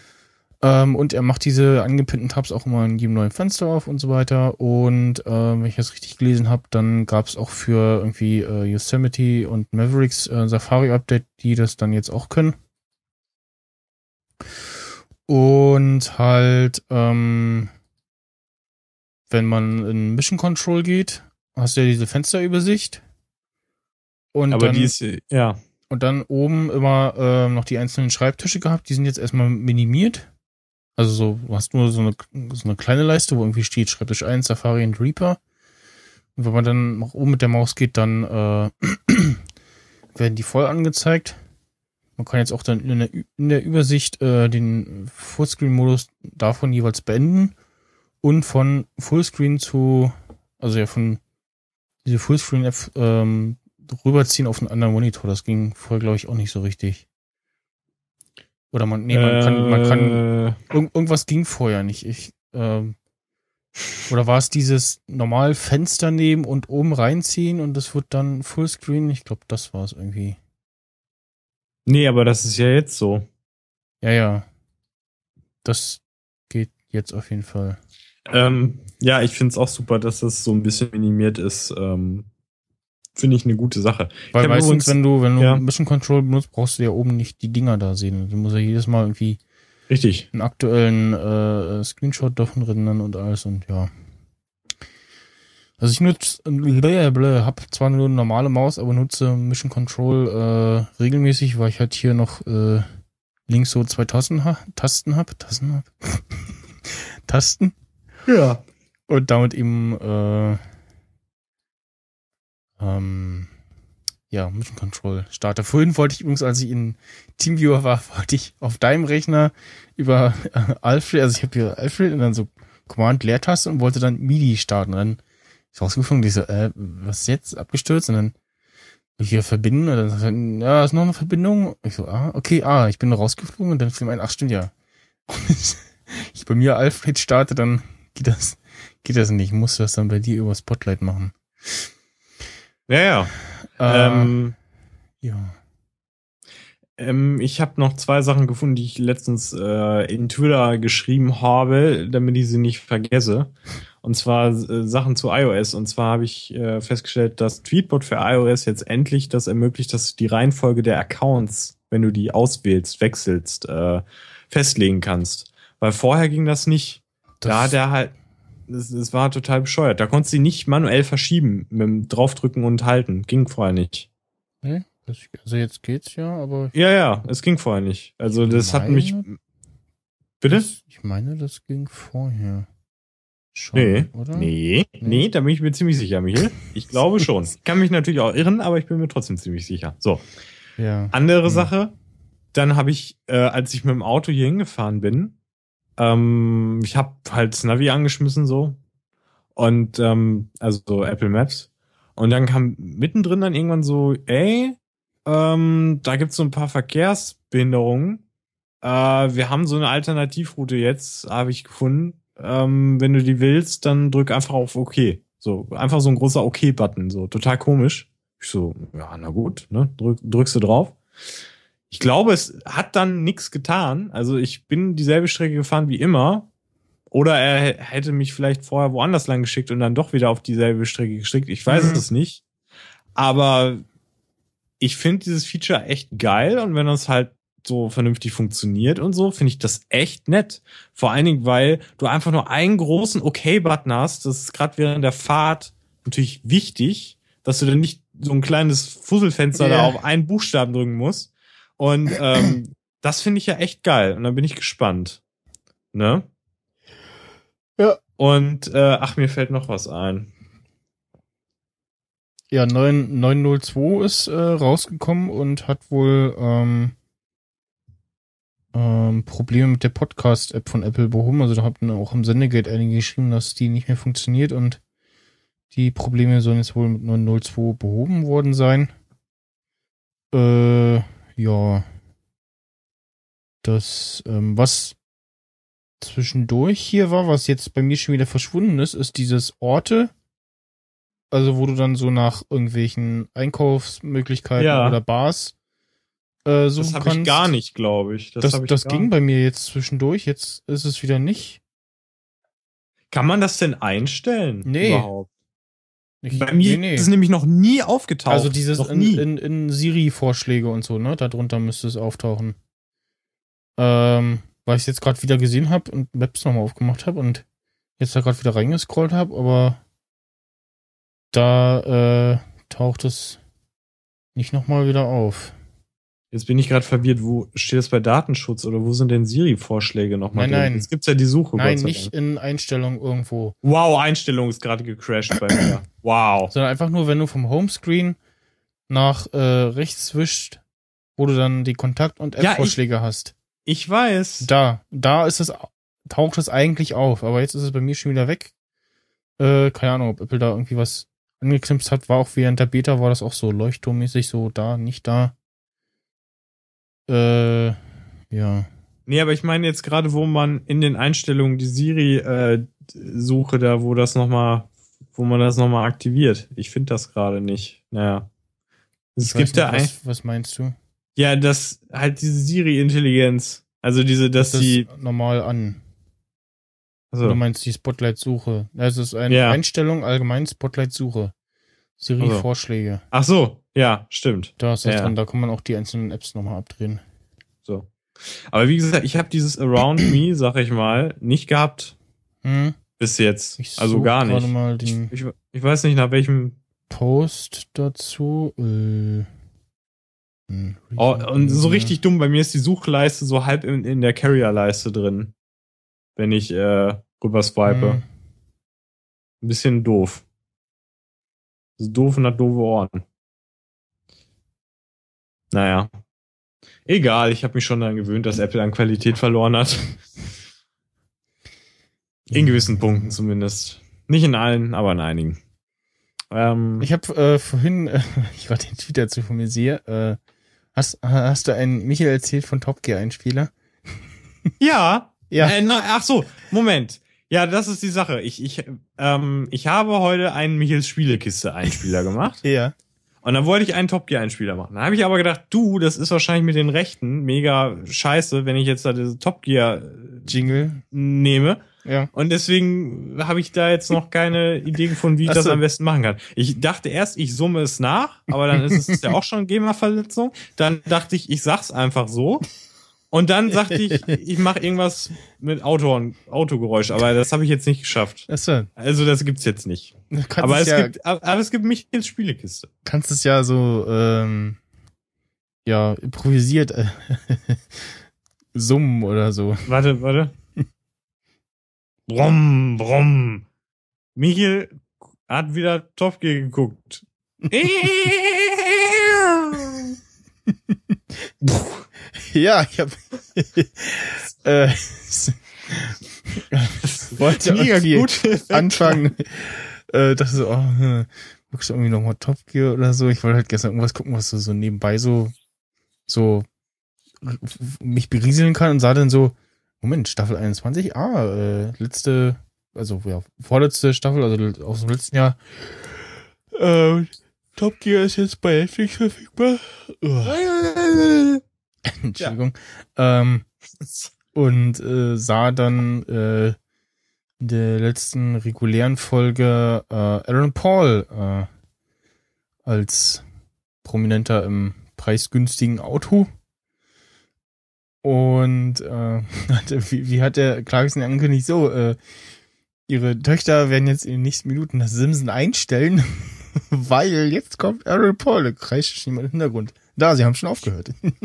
Ähm, und er macht diese angepinnten Tabs auch immer in jedem neuen Fenster auf und so weiter. Und ähm, wenn ich das richtig gelesen habe, dann gab es auch für irgendwie äh, Yosemite und Mavericks äh, Safari-Update, die das dann jetzt auch können. Und halt, ähm, wenn man in Mission Control geht, hast du ja diese Fensterübersicht. Und Aber dann, die ist, äh, ja. und dann oben immer ähm, noch die einzelnen Schreibtische gehabt. Die sind jetzt erstmal minimiert. Also so, du hast nur so eine, so eine kleine Leiste, wo irgendwie steht Schreibtisch 1, Safari und Reaper. Und wenn man dann nach oben mit der Maus geht, dann äh, werden die voll angezeigt. Man kann jetzt auch dann in der, in der Übersicht äh, den Fullscreen-Modus davon jeweils beenden und von Fullscreen zu, also ja von diese Fullscreen-App ähm, rüberziehen auf einen anderen Monitor. Das ging vorher, glaube ich, auch nicht so richtig. Oder man, nee, man kann, man kann, Äh, Irgend, irgendwas ging vorher nicht. Ich, ähm, oder war es dieses normal Fenster nehmen und oben reinziehen und das wird dann Fullscreen? Ich glaube, das war es irgendwie. Nee, aber das ist ja jetzt so. Ja, ja. Das geht jetzt auf jeden Fall. Ähm, ja, ich finde es auch super, dass das so ein bisschen minimiert ist. Ähm, finde ich eine gute Sache. Weil meistens, übrigens- wenn du, wenn du ja. Mission Control benutzt, brauchst du ja oben nicht die Dinger da sehen. Du musst ja jedes Mal irgendwie Richtig. einen aktuellen äh, Screenshot davon rendern und alles und ja. Also ich nutze, äh, hab zwar nur eine normale Maus, aber nutze Mission Control äh, regelmäßig, weil ich halt hier noch äh, links so zwei Tasten, ha Tasten hab, Tasten hab, Tasten Ja. und damit eben äh, ähm, ja, Mission Control starte. Vorhin wollte ich übrigens, als ich in Teamviewer war, wollte ich auf deinem Rechner über äh, Alfred, also ich habe hier Alfred und dann so Command Leertaste und wollte dann MIDI starten. Und dann ist rausgefunden, ich so, äh, was jetzt abgestürzt? Und dann hier verbinden und dann sagt ja, ist noch eine Verbindung. Ich so, ah, okay, ah, ich bin rausgeflogen und dann fiel mir ein, ach stimmt ja. Ich bei mir Alfred starte, dann geht das, geht das nicht. Ich musste das dann bei dir über Spotlight machen. Ja, ja. Äh, Ähm, ja. ähm, ich habe noch zwei Sachen gefunden, die ich letztens äh, in Twitter geschrieben habe, damit ich sie nicht vergesse. Und zwar äh, Sachen zu iOS. Und zwar habe ich äh, festgestellt, dass Tweetbot für iOS jetzt endlich das ermöglicht, dass du die Reihenfolge der Accounts, wenn du die auswählst, wechselst, äh, festlegen kannst. Weil vorher ging das nicht. Da hat er halt, es, es war total bescheuert. Da konntest du die nicht manuell verschieben mit dem draufdrücken und halten. Ging vorher nicht. Nee, das, also jetzt geht's ja, aber Ja, ja, es ging vorher nicht. Also das hat mich. meine- Bitte? Das, ich meine, das ging vorher. Schon, Nee, oder? nee, nee, da bin ich mir ziemlich sicher, Michael. Ich glaube schon. Kann mich natürlich auch irren, aber ich bin mir trotzdem ziemlich sicher. So, Ja. andere Hm. Sache. Dann habe ich, äh, als ich mit dem Auto hier hingefahren bin, ähm, ich habe halt das Navi angeschmissen so und ähm, also so Apple Maps und dann kam mittendrin dann irgendwann so, ey, ähm, da gibt's so ein paar Verkehrsbehinderungen. Äh, wir haben so eine Alternativroute jetzt, habe ich gefunden. Ähm, wenn du die willst, dann drück einfach auf OK. So, einfach so ein großer OK-Button, so total komisch. Ich so, ja, na gut, ne? Drück, drückst du drauf. Ich glaube, es hat dann nichts getan. Also ich bin dieselbe Strecke gefahren wie immer oder er hätte mich vielleicht vorher woanders lang geschickt und dann doch wieder auf dieselbe Strecke geschickt. Ich weiß Mhm. es nicht. Aber ich finde dieses Feature echt geil und wenn das halt so vernünftig funktioniert und so, finde ich das echt nett. Vor allen Dingen, weil du einfach nur einen großen OK-Button hast. Das ist gerade während der Fahrt natürlich wichtig, dass du dann nicht so ein kleines Fusselfenster Ja. da auf einen Buchstaben drücken musst. Und ähm, das finde ich ja echt geil. Und da bin ich gespannt. Ne? Ja. Und äh, ach, mir fällt noch was ein. Ja, 9, 902 ist äh, rausgekommen und hat wohl ähm, ähm, Probleme mit der Podcast-App von Apple behoben. Also da hatten auch im Sendegate einige geschrieben, dass die nicht mehr funktioniert und die Probleme sollen jetzt wohl mit 902 behoben worden sein. Äh, ja. Das, ähm, was zwischendurch hier war, was jetzt bei mir schon wieder verschwunden ist, ist dieses Orte. Also wo du dann so nach irgendwelchen Einkaufsmöglichkeiten Ja. oder Bars äh, suchen Das habe kannst. ich gar nicht, glaube ich. Das, hab ich das ging nicht. bei mir jetzt zwischendurch, jetzt ist es wieder nicht. Kann man das denn einstellen? Nee. Überhaupt? Ich, Bei mir nee, nee. ist es nämlich noch nie aufgetaucht. Also dieses noch in, in, in Siri-Vorschläge und so, ne? Darunter müsste es auftauchen. Ähm, weil ich es jetzt gerade wieder gesehen habe und Maps nochmal aufgemacht habe und jetzt da gerade wieder reingescrollt habe, aber da äh, taucht es nicht nochmal wieder auf. Jetzt bin ich gerade verwirrt, wo steht das bei Datenschutz oder wo sind denn Siri-Vorschläge nochmal Nein, drin? nein. Jetzt gibt's ja die Suche. Nein, nicht in Einstellungen irgendwo, Wow, Einstellung ist gerade gecrashed bei mir. Wow. sondern einfach nur, wenn du vom Homescreen nach äh, rechts wischt, wo du dann die Kontakt- und Ja, App-Vorschläge hast. Ich weiß. Da, da ist es, taucht es eigentlich auf, aber jetzt ist es bei mir schon wieder weg. Äh, keine Ahnung, ob Apple da irgendwie was angeknipst hat, war auch während der Beta, war das auch so leuchtturmmäßig, so da, nicht da. Äh, ja. Nee, aber ich meine jetzt gerade, wo man in den Einstellungen die Siri-Suche da, wo das nochmal, wo man das nochmal aktiviert. Ich finde das gerade nicht. Naja. Es Ich gibt da nicht, ein, was, was meinst du? ja, das, halt diese Siri-Intelligenz. Also diese, dass das die, normal an. also, Du meinst die Spotlight-Suche. Das ist eine Ja. Einstellung, allgemein Spotlight-Suche. Siri-Vorschläge. ach so, ja, stimmt. Da ist das Ja. drin, da kann man auch die einzelnen Apps nochmal abdrehen. So. Aber wie gesagt, ich habe dieses Around Me, sag ich mal, nicht gehabt Hm? bis jetzt. Ich also gar nicht. Ich, ich, ich weiß nicht, nach welchem. Post dazu. Äh, hm, Oh, und so richtig dumm, bei mir ist die Suchleiste so halb in, in der Carrier-Leiste drin. Wenn ich äh, rüber swipe. Hm. Ein bisschen doof. Das ist doof und hat doofe Ohren. Naja. Egal, ich habe mich schon daran gewöhnt, dass Apple an Qualität verloren hat. In gewissen Punkten zumindest. Nicht in allen, aber in einigen. Ähm, Ich habe äh, vorhin, äh, ich gerade den Tweet dazu von mir sehe, äh, hast, hast du einen Michael erzählt von Top Gear Einspieler? ja, Ja. Äh, na, ach so, Moment. Ja, das ist die Sache. Ich, ich, ähm, ich habe heute einen Michels Spielekiste-Einspieler gemacht. Ja. Und dann wollte ich einen Top Gear Einspieler machen. Dann habe ich aber gedacht, du, das ist wahrscheinlich mit den Rechten mega scheiße, wenn ich jetzt da diese Top Gear äh, Jingle. nehme. Ja. Und deswegen habe ich da jetzt noch keine Idee gefunden, wie ich Ach das so. am besten machen kann. Ich dachte erst, ich summe es nach, aber dann ist es ja auch schon GEMA-Verletzung. Dann dachte ich, ich sag's einfach so. Und dann sagte ich, ich mache irgendwas mit Auto und Autogeräusch, aber das habe ich jetzt nicht geschafft. Achso, Also das gibt's jetzt nicht. Aber es es ja, gibt, aber es gibt mich ins Spielekiste. kannst es ja so, ähm, ja, improvisiert äh, summen oder so. Warte, warte. Brumm, brumm. Michael hat wieder Top Gear geguckt. Ja, ich habe äh, wollte Mega gut. anfangen. Äh, dachte so, oh, hm, guckst du irgendwie nochmal Top Gear oder so. Ich wollte halt gestern irgendwas gucken, was so, so nebenbei so, so mich berieseln kann und sah dann so, Moment, Staffel 21, ah, äh, letzte, also ja, vorletzte Staffel, also aus dem letzten Jahr. Äh, Top Gear ist jetzt bei Netflix verfügbar. Uah. Entschuldigung. Ähm, und äh, sah dann äh, in der letzten regulären Folge äh, Aaron Paul äh, als Prominenter im preisgünstigen Auto. Und äh, wie, wie hat der Clarkson angekündigt? So, äh, ihre Töchter werden jetzt in den nächsten Minuten das Simson einstellen, weil jetzt kommt Aaron Paul. Da kreischt jemand im Hintergrund. Da, sie haben schon aufgehört.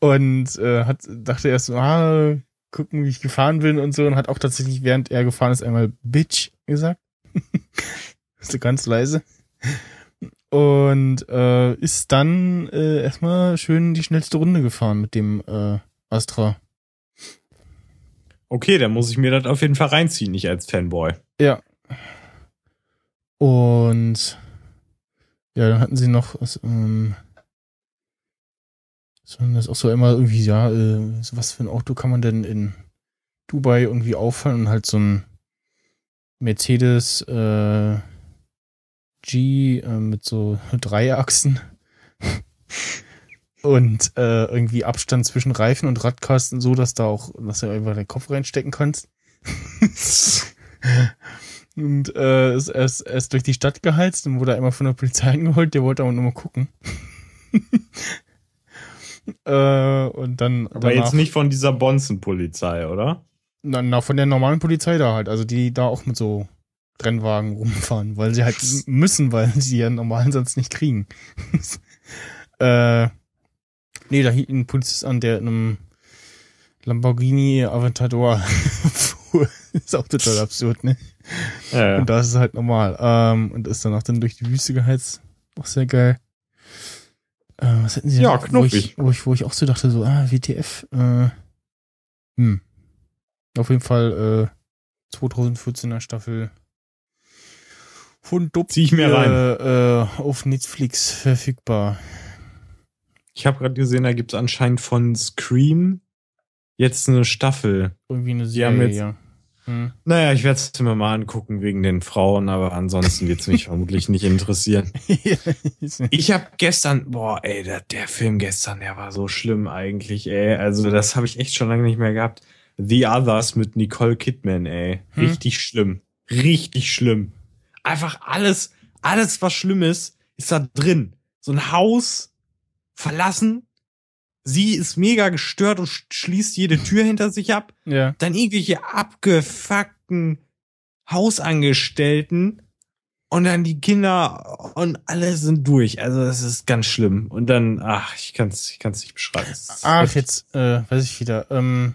und äh, hat dachte erst so, ah, gucken, wie ich gefahren bin und so und hat auch tatsächlich, während er gefahren ist, einmal Bitch gesagt. so ganz leise. Und äh, ist dann äh, erstmal schön die schnellste Runde gefahren mit dem äh, Astra. Okay, dann muss ich mir das auf jeden Fall reinziehen, nicht als Fanboy. Ja. Und ja, dann hatten sie noch was, ähm, das? Auch so immer irgendwie, ja, äh, was für ein Auto kann man denn in Dubai irgendwie auffallen und halt so ein Mercedes äh, G äh, mit so drei Achsen und äh, irgendwie Abstand zwischen Reifen und Radkasten so, dass da auch, dass du einfach deinen Kopf reinstecken kannst. und äh, ist erst, erst durch die Stadt geheizt und wurde einmal von der Polizei eingeholt, der wollte aber nur mal gucken. äh, und dann. Aber danach, jetzt nicht von dieser Bonzen-Polizei, oder? Na, na, von der normalen Polizei da halt, also die da auch mit so Rennwagen rumfahren, weil sie halt müssen, weil sie ja normal sonst nicht kriegen. äh, nee, da hielt ein Polizist an, der in einem Lamborghini Aventador fuhr. ist auch total absurd, ne? Ja, Und da ist es halt normal. Ähm, und ist danach dann durch die Wüste geheizt. Auch sehr geil. Äh, was hätten sie Ja, noch, wo ich, wo ich, wo ich auch so dachte, so, ah, WTF, äh, hm. Auf jeden Fall, äh, 2014er Staffel von Dub Zieh ich mir äh, äh, auf Netflix verfügbar. Ich habe gerade gesehen, da gibt's anscheinend von Scream jetzt eine Staffel. Irgendwie eine Die haben Serie, jetzt- ja. Hm. Naja, ich werde es mir mal angucken wegen den Frauen, aber ansonsten wird's mich vermutlich nicht interessieren. Ich habe gestern, boah, ey, der, der Film gestern, der war so schlimm eigentlich, ey. Also das habe ich echt schon lange nicht mehr gehabt. The Others mit Nicole Kidman, ey. Hm. Richtig schlimm. Richtig schlimm. Einfach alles, alles was schlimm ist, ist da drin. So ein Haus verlassen. Sie ist mega gestört und sch- schließt jede Tür hinter sich ab ja. dann irgendwelche abgefuckten Hausangestellten und dann die Kinder und alle sind durch. Also das ist ganz schlimm. Und dann, ach, ich kann's, ich kann's nicht beschreiben. Es Ach, jetzt äh, weiß ich wieder. Ähm,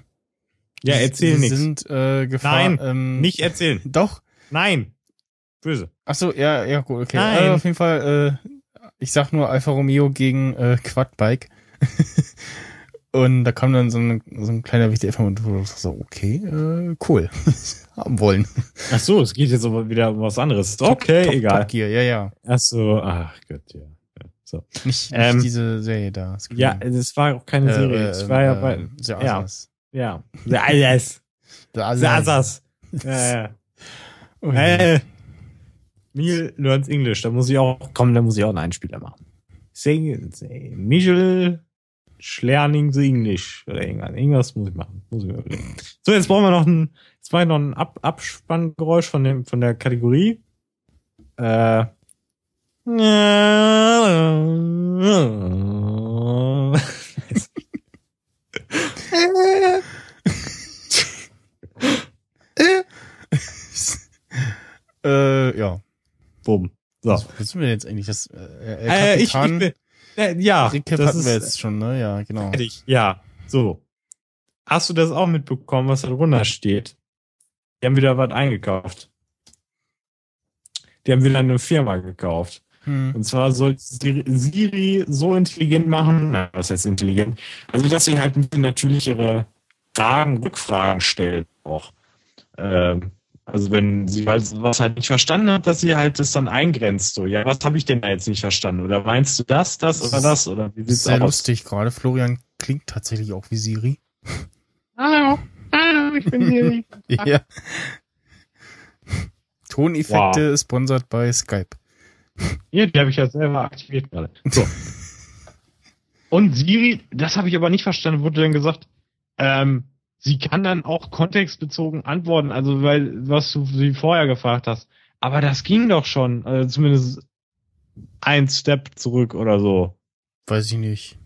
Ja, erzähl sie nichts. sind äh, gefahren. Nein, ähm, Nicht erzählen. Doch. Nein. Böse. Ach so, ja, ja, gut, okay. Nein. Äh, auf jeden Fall, äh, ich sag nur Alfa Romeo gegen äh, Quadbike. und da kam dann so ein, so ein kleiner WTF und du sagst so, okay, äh, cool. Haben wollen. Ach so, es geht jetzt aber wieder um was anderes. Okay, Top, egal. Top Gear, ja, ja. Ach so, ach Gott, ja. ja so. Nicht, nicht Ähm, diese Serie da. Scream. Ja, es war auch keine Äh, Serie. äh, Es war ja bei, äh, The ja. Others. ja. The Others. The The Others. Ja, ja. Oh, Äh, Neil learns English. Da muss ich auch, komm, da muss ich auch einen Einspieler machen. Say, say, Michel learning the English. Oder irgendwas. Irgendwas muss ich machen. Muss ich mir überlegen. So, jetzt brauchen wir noch ein, jetzt war noch ein Ab Abspanngeräusch von dem, von der Kategorie. Äh. äh, ja. Bumm. So. Was wissen wir jetzt eigentlich? Das, äh, äh, Äh, ich, ich Kapitan, ja, Recap das hatten wir ist- jetzt schon, ne? Ja, genau. Fertig. Ja, so. Hast du das auch mitbekommen, was da drunter steht? Die haben wieder was eingekauft. Die haben wieder eine Firma gekauft. Hm. Und zwar soll Siri so intelligent machen, na, was heißt intelligent? Also, dass sie halt ein bisschen natürlichere Fragen, Rückfragen stellt auch. Ähm, also wenn sie was, was halt nicht verstanden hat, dass sie halt das dann eingrenzt. So, ja, was habe ich denn da jetzt nicht verstanden? Oder meinst du das, das oder das? Oder wie Das ist sieht's sehr aus? lustig gerade. Florian klingt tatsächlich auch wie Siri. Hallo, hallo, ich bin Siri. Ja. Toneffekte sponsert bei Skype. Hier, die habe ich ja selber aktiviert gerade. So. Und Siri, das habe ich aber nicht verstanden, wurde dann gesagt, ähm, sie kann dann auch kontextbezogen antworten, also weil, was du sie vorher gefragt hast. Aber das ging doch schon, also zumindest ein Step zurück oder so. Weiß ich nicht.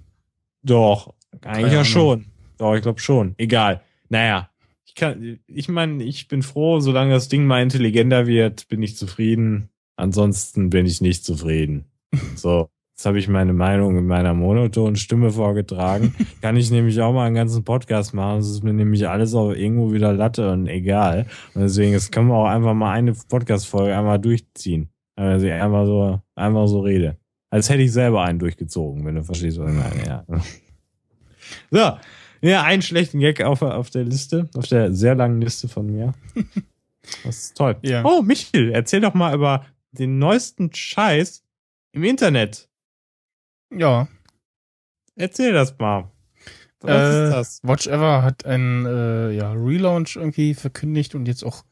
Doch, eigentlich ja schon. Doch, ich glaube schon. Egal. Naja, ich kann, ich meine, ich bin froh, solange das Ding mal intelligenter wird, bin ich zufrieden. Ansonsten bin ich nicht zufrieden. So, jetzt habe ich meine Meinung in meiner monotonen Stimme vorgetragen. kann ich nämlich auch mal einen ganzen Podcast machen. Es ist mir nämlich alles auch irgendwo wieder Latte und egal. Und deswegen, jetzt können wir auch einfach mal eine Podcast-Folge einmal durchziehen. Also ich einfach so, einfach so rede. Als hätte ich selber einen durchgezogen, wenn du verstehst, was ich meine, ja. So, ja, einen schlechten Gag auf, auf der Liste, auf der sehr langen Liste von mir. Das ist toll. Ja. Oh, Michel, erzähl doch mal über den neuesten Scheiß im Internet. Ja. Erzähl das mal. Was äh, ist das? Watch Ever hat einen äh, ja, Relaunch irgendwie verkündigt und jetzt auch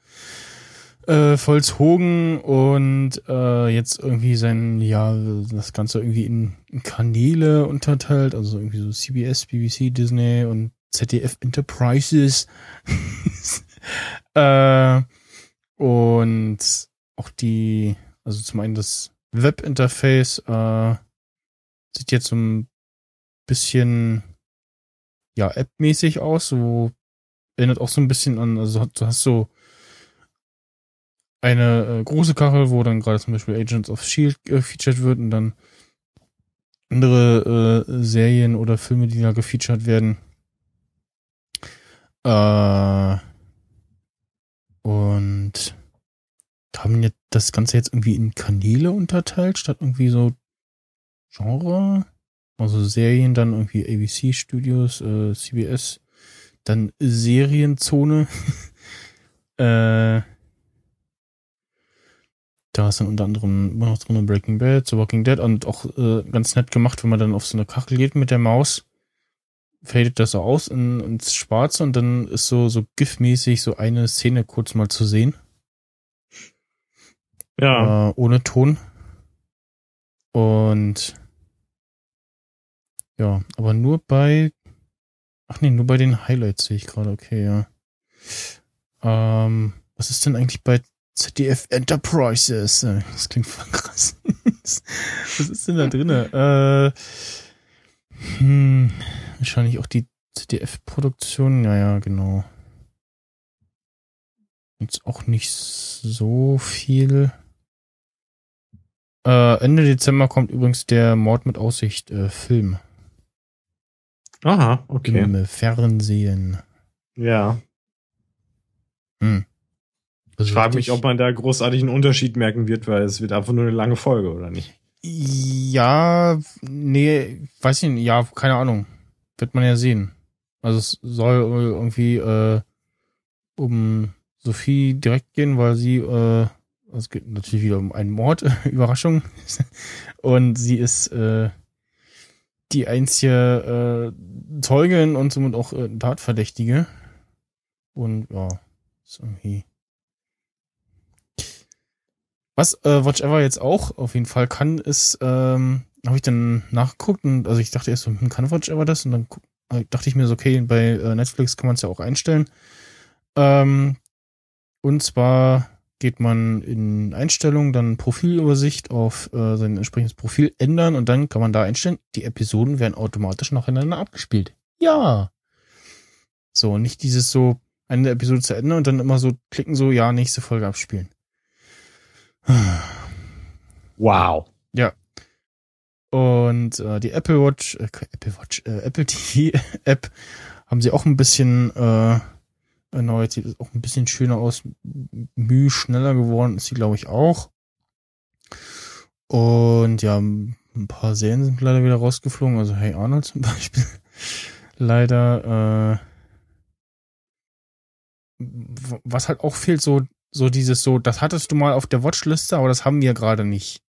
äh, Volkshogen und äh, jetzt irgendwie sein, ja, das Ganze irgendwie in, in Kanäle unterteilt, also irgendwie so CBS, BBC, Disney und ZDF Enterprises. äh, und auch die, also zum einen das Webinterface äh, sieht jetzt so ein bisschen ja, App-mäßig aus, so erinnert auch so ein bisschen an, also du hast so eine äh, große Kachel, wo dann gerade zum Beispiel Agents of Shield äh, featured wird und dann andere äh, Serien oder Filme, die da gefeatured werden. Äh, und haben jetzt das Ganze jetzt irgendwie in Kanäle unterteilt, statt irgendwie so Genre. Also Serien, dann irgendwie ABC Studios, äh, CBS, dann Serienzone. äh, da ist dann unter anderem immer noch drin Breaking Bad, The Walking Dead und auch äh, ganz nett gemacht, wenn man dann auf so eine Kachel geht mit der Maus, fadet das so aus in, ins Schwarze und dann ist so, so GIF-mäßig so eine Szene kurz mal zu sehen, Ja. äh, ohne Ton. Und ja, aber nur bei, ach nee, nur bei den Highlights sehe ich gerade, okay, ja. Ähm, was ist denn eigentlich bei ZDF Enterprises? Äh, Das klingt voll krass. was ist denn da drinne? Äh, hm, wahrscheinlich auch die ZDF-Produktion, ja, ja, genau. Jetzt auch nicht so viel. Äh, Ende Dezember kommt übrigens der Mord mit Aussicht äh, Film Aha, okay. im Fernsehen. Ja. Hm. Ich frage mich, ob man da großartig einen Unterschied merken wird, weil es wird einfach nur eine lange Folge, oder nicht? Ja, nee, weiß ich nicht, ja, keine Ahnung. Wird man ja sehen. Also es soll irgendwie äh, um Sophie direkt gehen, weil sie, äh, es geht natürlich wieder um einen Mord, Überraschung. Und sie ist äh, die einzige äh, Zeugin und somit auch äh, Tatverdächtige. Und ja, ist irgendwie. Was äh, Watch Ever jetzt auch auf jeden Fall kann, ist, ähm, habe ich dann nachgeguckt und also ich dachte erst so, hm, kann Watch Ever das? Und dann äh, dachte ich mir so, okay, bei äh, Netflix kann man es ja auch einstellen. Ähm, und zwar geht man in Einstellungen, dann Profilübersicht auf äh, sein entsprechendes Profil ändern und dann kann man da einstellen, die Episoden werden automatisch nacheinander abgespielt. Ja. So, nicht dieses so, eine Episode zu Ende und dann immer so klicken, so, ja, nächste Folge abspielen. Wow. Und äh, die Apple Watch, äh, Apple Watch, äh, Apple TV App haben sie auch ein bisschen äh, erneuert. Sieht auch ein bisschen schöner aus. Mühe schneller geworden ist sie, glaube ich, auch. Und ja, ein paar Serien sind leider wieder rausgeflogen. Also Hey Arnold zum Beispiel. leider. Äh, was halt auch fehlt, so so dieses so, das hattest du mal auf der Watchliste, aber das haben wir gerade nicht.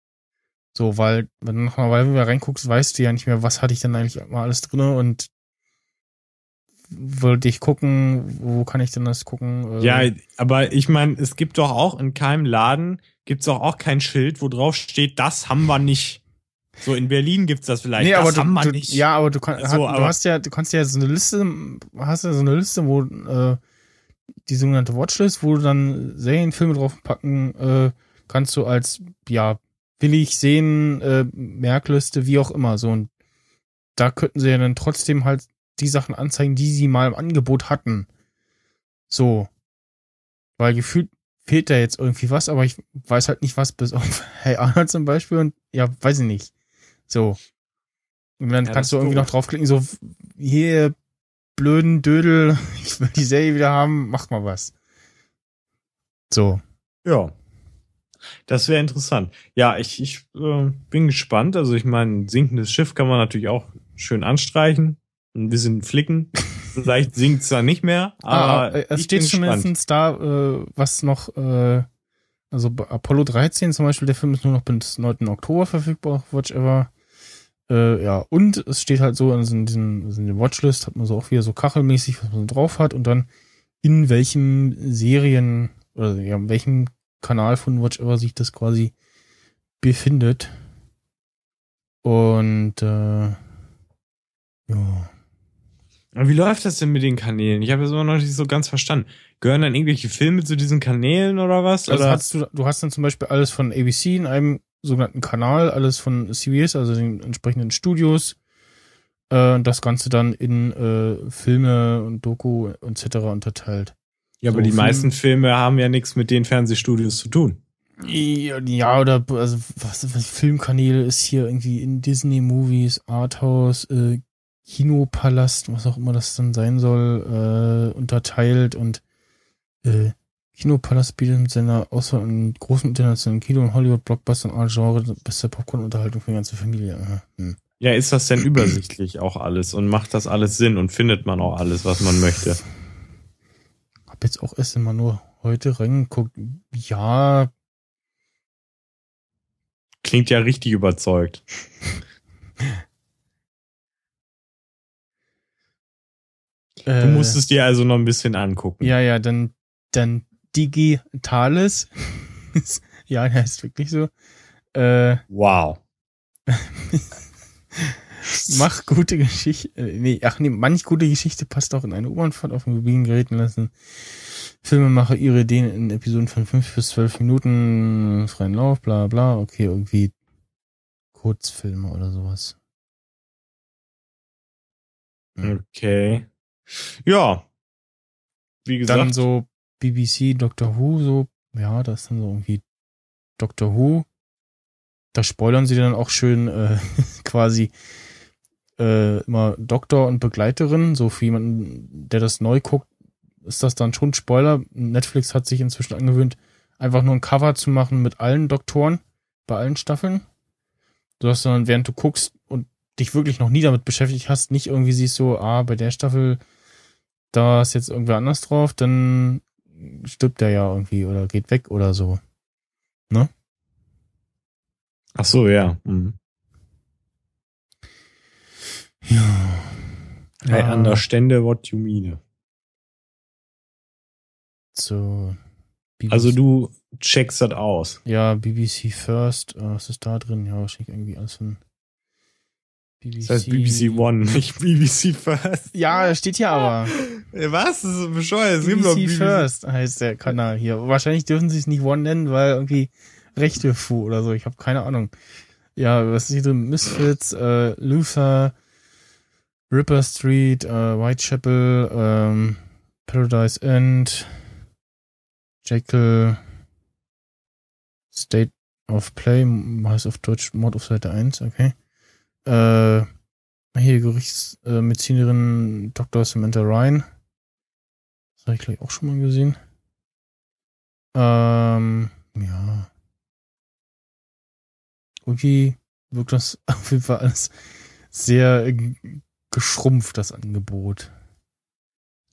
So, weil, wenn du mal wieder reinguckst, weißt du ja nicht mehr, was hatte ich denn eigentlich mal alles drin und wollte ich gucken, wo kann ich denn das gucken? Äh, Ja, aber ich meine, es gibt doch auch in keinem Laden, gibt's doch auch kein Schild, wo drauf steht, das haben wir nicht. So in Berlin gibt's das vielleicht. Nee, das aber du, haben wir du, nicht. ja, aber du, kann, So, hat, aber- du hast ja, du kannst ja so eine Liste, hast ja so eine Liste, wo äh, die sogenannte Watchlist, wo du dann Serienfilme draufpacken äh, kannst du als ja will ich sehen äh, Merkliste, wie auch immer so und da könnten sie ja dann trotzdem halt die Sachen anzeigen, die sie mal im Angebot hatten. So, weil gefühlt fehlt da jetzt irgendwie was, aber ich weiß halt nicht was bis auf Hey Arnold zum Beispiel und ja, weiß ich nicht. So. Und dann Ja, kannst du irgendwie doof. noch draufklicken, so, hier, blöden Dödel, ich will die Serie wieder haben, mach mal was. So. Ja. Das wäre interessant. Ja, ich, ich äh, bin gespannt. Also ich meine, sinkendes Schiff kann man natürlich auch schön anstreichen, ein bisschen flicken. Vielleicht sinkt's dann nicht mehr, aber Ah, es steht zumindest da, äh, was noch, äh, also bei Apollo 13 zum Beispiel, der Film ist nur noch bis 9. Oktober verfügbar, Watch Ever. Äh, ja, und es steht halt so also in, diesen, also in der Watchlist, hat man so auch wieder so kachelmäßig, was man drauf hat und dann in welchem Serien oder ja, in welchem Kanal von Watch Ever sich das quasi befindet. Und äh, ja. Aber wie läuft das denn mit den Kanälen? Ich habe das immer noch nicht so ganz verstanden. Gehören dann irgendwelche Filme zu diesen Kanälen oder was? Also oder? hast du, du hast dann zum Beispiel alles von ABC in einem sogenannten Kanal, alles von CBS, also den entsprechenden Studios. Äh, und das Ganze dann in äh, Filme und Doku etc. unterteilt. ja, aber so die Film- meisten Filme haben ja nichts mit den Fernsehstudios zu tun. Ja, ja, oder also was, was Filmkanäle ist hier irgendwie in Disney Movies, Arthouse, äh, Kinopalast, was auch immer das dann sein soll, äh, unterteilt und äh, Kinopalast bietet mit seiner Auswahl an großen internationalen Kino- und Hollywood-Blockbustern aller Genre beste Popcorn-Unterhaltung für die ganze Familie. Hm. Ja, ist das denn übersichtlich auch alles und macht das alles Sinn und findet man auch alles, was man möchte? Hab jetzt auch erst mal nur heute reingeguckt. Ja, Klingt ja richtig überzeugt. äh, Du musst es dir also noch ein bisschen angucken. Ja, ja, dann, dann Digitales. ja, der ist wirklich so. Äh, Wow. mach gute Geschichte. Äh, nee, ach nee, manch gute Geschichte passt auch in eine U-Bahnfahrt auf mobilen Geräten lassen. Filmemacher ihre Ideen in Episoden von 5 bis 12 Minuten, freien Lauf, bla bla. Okay, irgendwie Kurzfilme oder sowas. Okay. Ja. Wie gesagt, Dann so BBC, Doctor Who, so, ja, das ist dann so irgendwie Doctor Who. Da spoilern sie dann auch schön äh, quasi äh, immer Doktor und Begleiterin. So für jemanden, der das neu guckt, ist das dann schon Spoiler. Netflix hat sich inzwischen angewöhnt, einfach nur ein Cover zu machen mit allen Doktoren bei allen Staffeln. Du hast dann, während du guckst und dich wirklich noch nie damit beschäftigt hast, nicht irgendwie siehst so, ah, bei der Staffel da ist jetzt irgendwer anders drauf, dann stirbt der ja irgendwie oder geht weg oder so. ach so, ja. Mhm. Ja. I Ah, understand what you mean. So. BBC, Also du checkst das aus. Ja, BBC First. äh, Was ist da drin? Ja, wahrscheinlich irgendwie alles von BBC. Das heißt BBC One, nicht BBC First. Ja, steht hier aber. Was? Das ist bescheuert. Es gibt doch BBC First heißt der Kanal hier. Wahrscheinlich dürfen sie es nicht One nennen, weil irgendwie Rechte fu oder so. Ich habe keine Ahnung. Ja, was ist hier drin? Misfits, äh, Luther, Ripper Street, äh, Whitechapel, ähm, Paradise End, Jekyll, State of Play, heißt auf Deutsch Mord auf Seite 1, okay. Äh, hier Gerichtsmedizinerin Medizinerin Dr. Samantha Ryan. Das habe ich gleich auch schon mal gesehen. Ähm, ja. Irgendwie wirkt das auf jeden Fall alles sehr geschrumpft, das Angebot.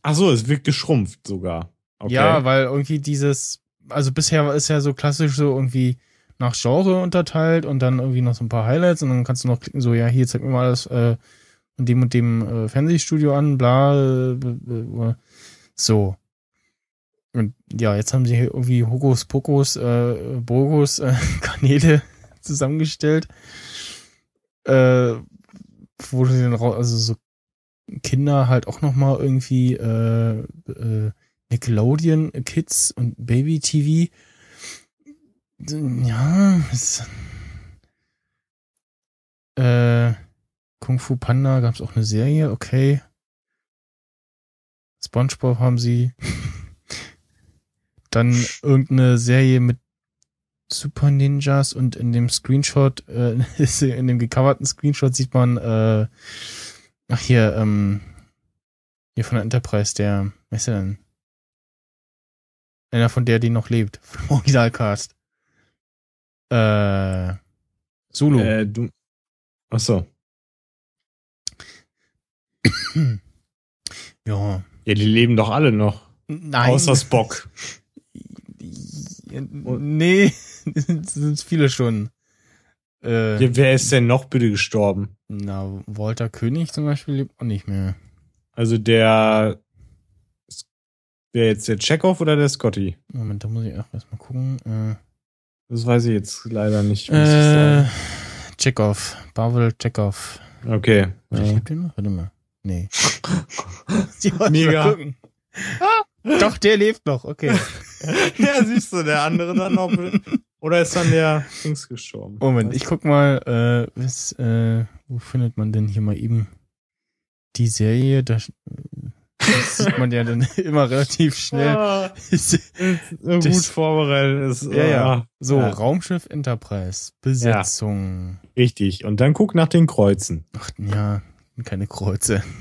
Ach so, es wird geschrumpft sogar. Okay. Ja, weil irgendwie dieses, also bisher ist ja so klassisch so irgendwie nach Genre unterteilt und dann irgendwie noch so ein paar Highlights und dann kannst du noch klicken, so, ja, hier zeig mir mal das äh, von dem und dem äh, Fernsehstudio an, bla, äh, äh, so. Und ja, jetzt haben sie hier irgendwie Hokus Pokus, äh, Bogus äh, Kanäle zusammengestellt. äh, wo du den raus, also so Kinder halt auch noch mal irgendwie äh, äh, Nickelodeon Kids und Baby TV. Ja, ist, äh, Kung Fu Panda gab es auch eine Serie, okay. SpongeBob haben sie. Dann irgendeine Serie mit Super Ninjas und in dem Screenshot, äh, in dem gecoverten Screenshot sieht man, äh, ach hier, ähm, hier von der Enterprise, der, wer ist der denn? Einer von der, die noch lebt, vom Originalcast. Äh, Solo. Äh, du. Ach so. ja. Ja, die leben doch alle noch. Nein. Außer Spock. Nee, das sind viele schon. Äh, Ja, wer ist denn noch bitte gestorben? Na, Walter König zum Beispiel lebt auch nicht mehr. Also der. Wer jetzt der Chekhov oder der Scotty? Moment, da muss ich auch erstmal gucken. Äh, Das weiß ich jetzt leider nicht. ich äh. Chekhov. Pavel Chekhov. Okay. Ja. Ja. Lebt der noch? Warte mal. Nee. Mega. Doch, der lebt noch, okay. ja, siehst du, der andere dann noch. Oder ist dann der Dings gestorben? Moment, ich guck mal, äh, was, äh, wo findet man denn hier mal eben die Serie? Da das sieht man ja dann immer relativ schnell. Ah, gut Das- vorbereitet. Ist, Ja, ja. ah, So, Ja. Raumschiff Enterprise, Besetzung. Richtig. Und dann guck nach den Kreuzen. Ach ja, keine Kreuze.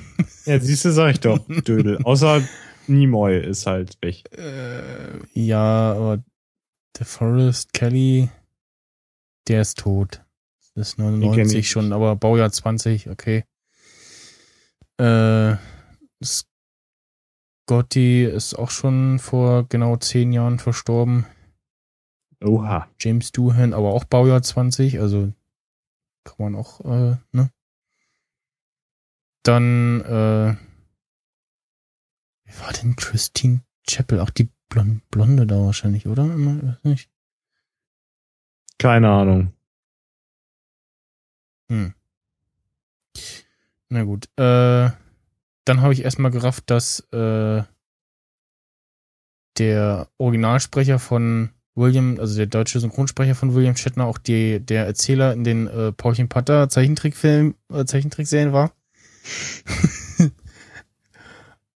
Ja, siehst du, sag ich doch, Dödel. Außer Nimoy ist halt weg. Äh, ja, aber der Forrest Kelly, der ist tot. Das ist Den kenn 99 ich schon, aber Baujahr 20, okay. Äh, Scotty ist auch schon vor genau zehn Jahren verstorben. Oha. James Doohan, aber auch Baujahr 20, also kann man auch, äh, ne? Dann, äh, wie war denn Christine Chappell? Auch die Blon Blonde da wahrscheinlich, oder? Immer, weiß nicht. Keine Ahnung. Hm. Na gut. Äh, dann habe ich erstmal gerafft, dass äh, der Originalsprecher von William, also der deutsche Synchronsprecher von William Shatner, auch die, der Erzähler in den äh, Paulchen Patter Zeichentrickfilm, äh, Zeichentrickserien war.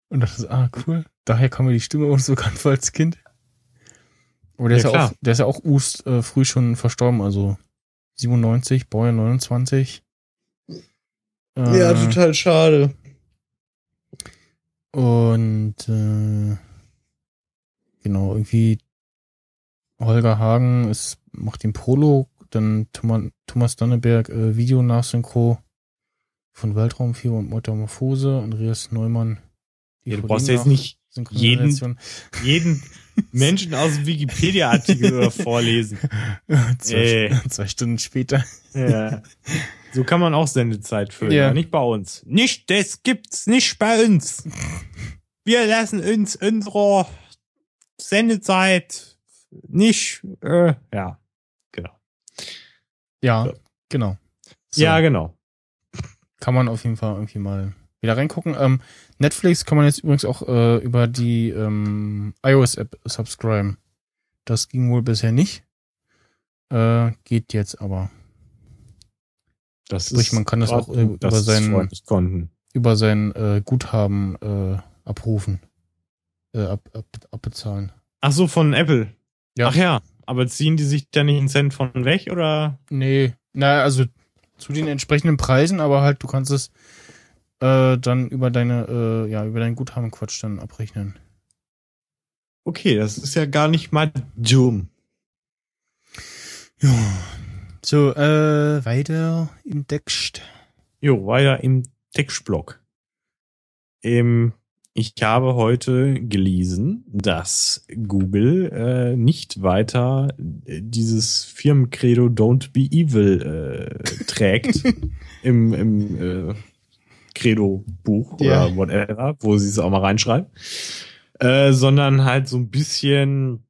Und das ist, ah, cool. Daher kam mir die Stimme uns so bekannt vor als Kind. Aber der, Ja, ist, ja klar. auch, der ist ja auch Ust äh, früh schon verstorben, also 97, Baujahr 29. Äh, total schade. Und äh, genau, irgendwie Holger Hagen ist, macht den Prolog, dann Thomas, Danneberg äh, Video nachsynchro von Weltraumfieber und Metamorphose, Andreas Neumann. die Ja, du brauchst ja jetzt nicht Synchronisation. jeden Menschen aus dem Wikipedia-Artikel vorlesen. zwei, Ey. zwei Stunden später. Ja. So kann man auch Sendezeit füllen, Ja. nicht bei uns. Nicht, das gibt's nicht bei uns. Wir lassen uns unsere Sendezeit nicht, äh, ja, genau. Ja, So. genau. So. Ja, genau. kann man auf jeden Fall irgendwie mal wieder reingucken. Ähm, Netflix kann man jetzt übrigens auch äh, über die ähm, iOS-App subscriben. Das ging wohl bisher nicht. Äh, geht jetzt aber. Das Sprich, man kann das auch, über seinen- konnten. Über sein äh, Guthaben äh, abrufen. Äh, ab, ab, abbezahlen. Ach so, von Apple. Ja. Ach ja, aber ziehen die sich da nicht einen Cent von weg oder? Nee, na, also zu den entsprechenden Preisen, aber halt, du kannst es äh, dann über deine, äh, ja, über dein Guthabenquatsch dann abrechnen. Okay, das ist ja gar nicht mal dumm. Ja. So, äh, weiter im Text. Jo, weiter im Textblock. Ähm, ich habe heute gelesen, dass Google äh, nicht weiter äh, dieses Firmencredo Don't Be Evil äh, trägt im, im äh, Credo-Buch Ja. oder whatever, wo sie es auch mal reinschreiben, äh, sondern halt so ein bisschen,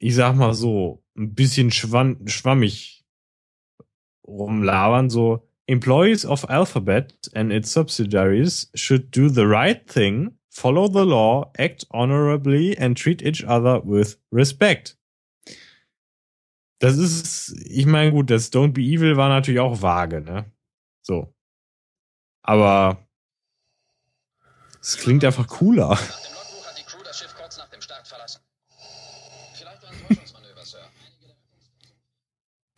ich sag mal so, ein bisschen schwamm, schwammig rumlabern, so Employees of Alphabet and its subsidiaries should do the right thing, follow the law, act honorably and treat each other with respect. Das ist, ich meine, gut, das Don't Be Evil war natürlich auch vage, ne? So. Aber es klingt einfach cooler. Nach dem Logbuch hat die Crew das Schiff kurz nach dem Start verlassen. Vielleicht war ein Täuschungsmanöver, Sir.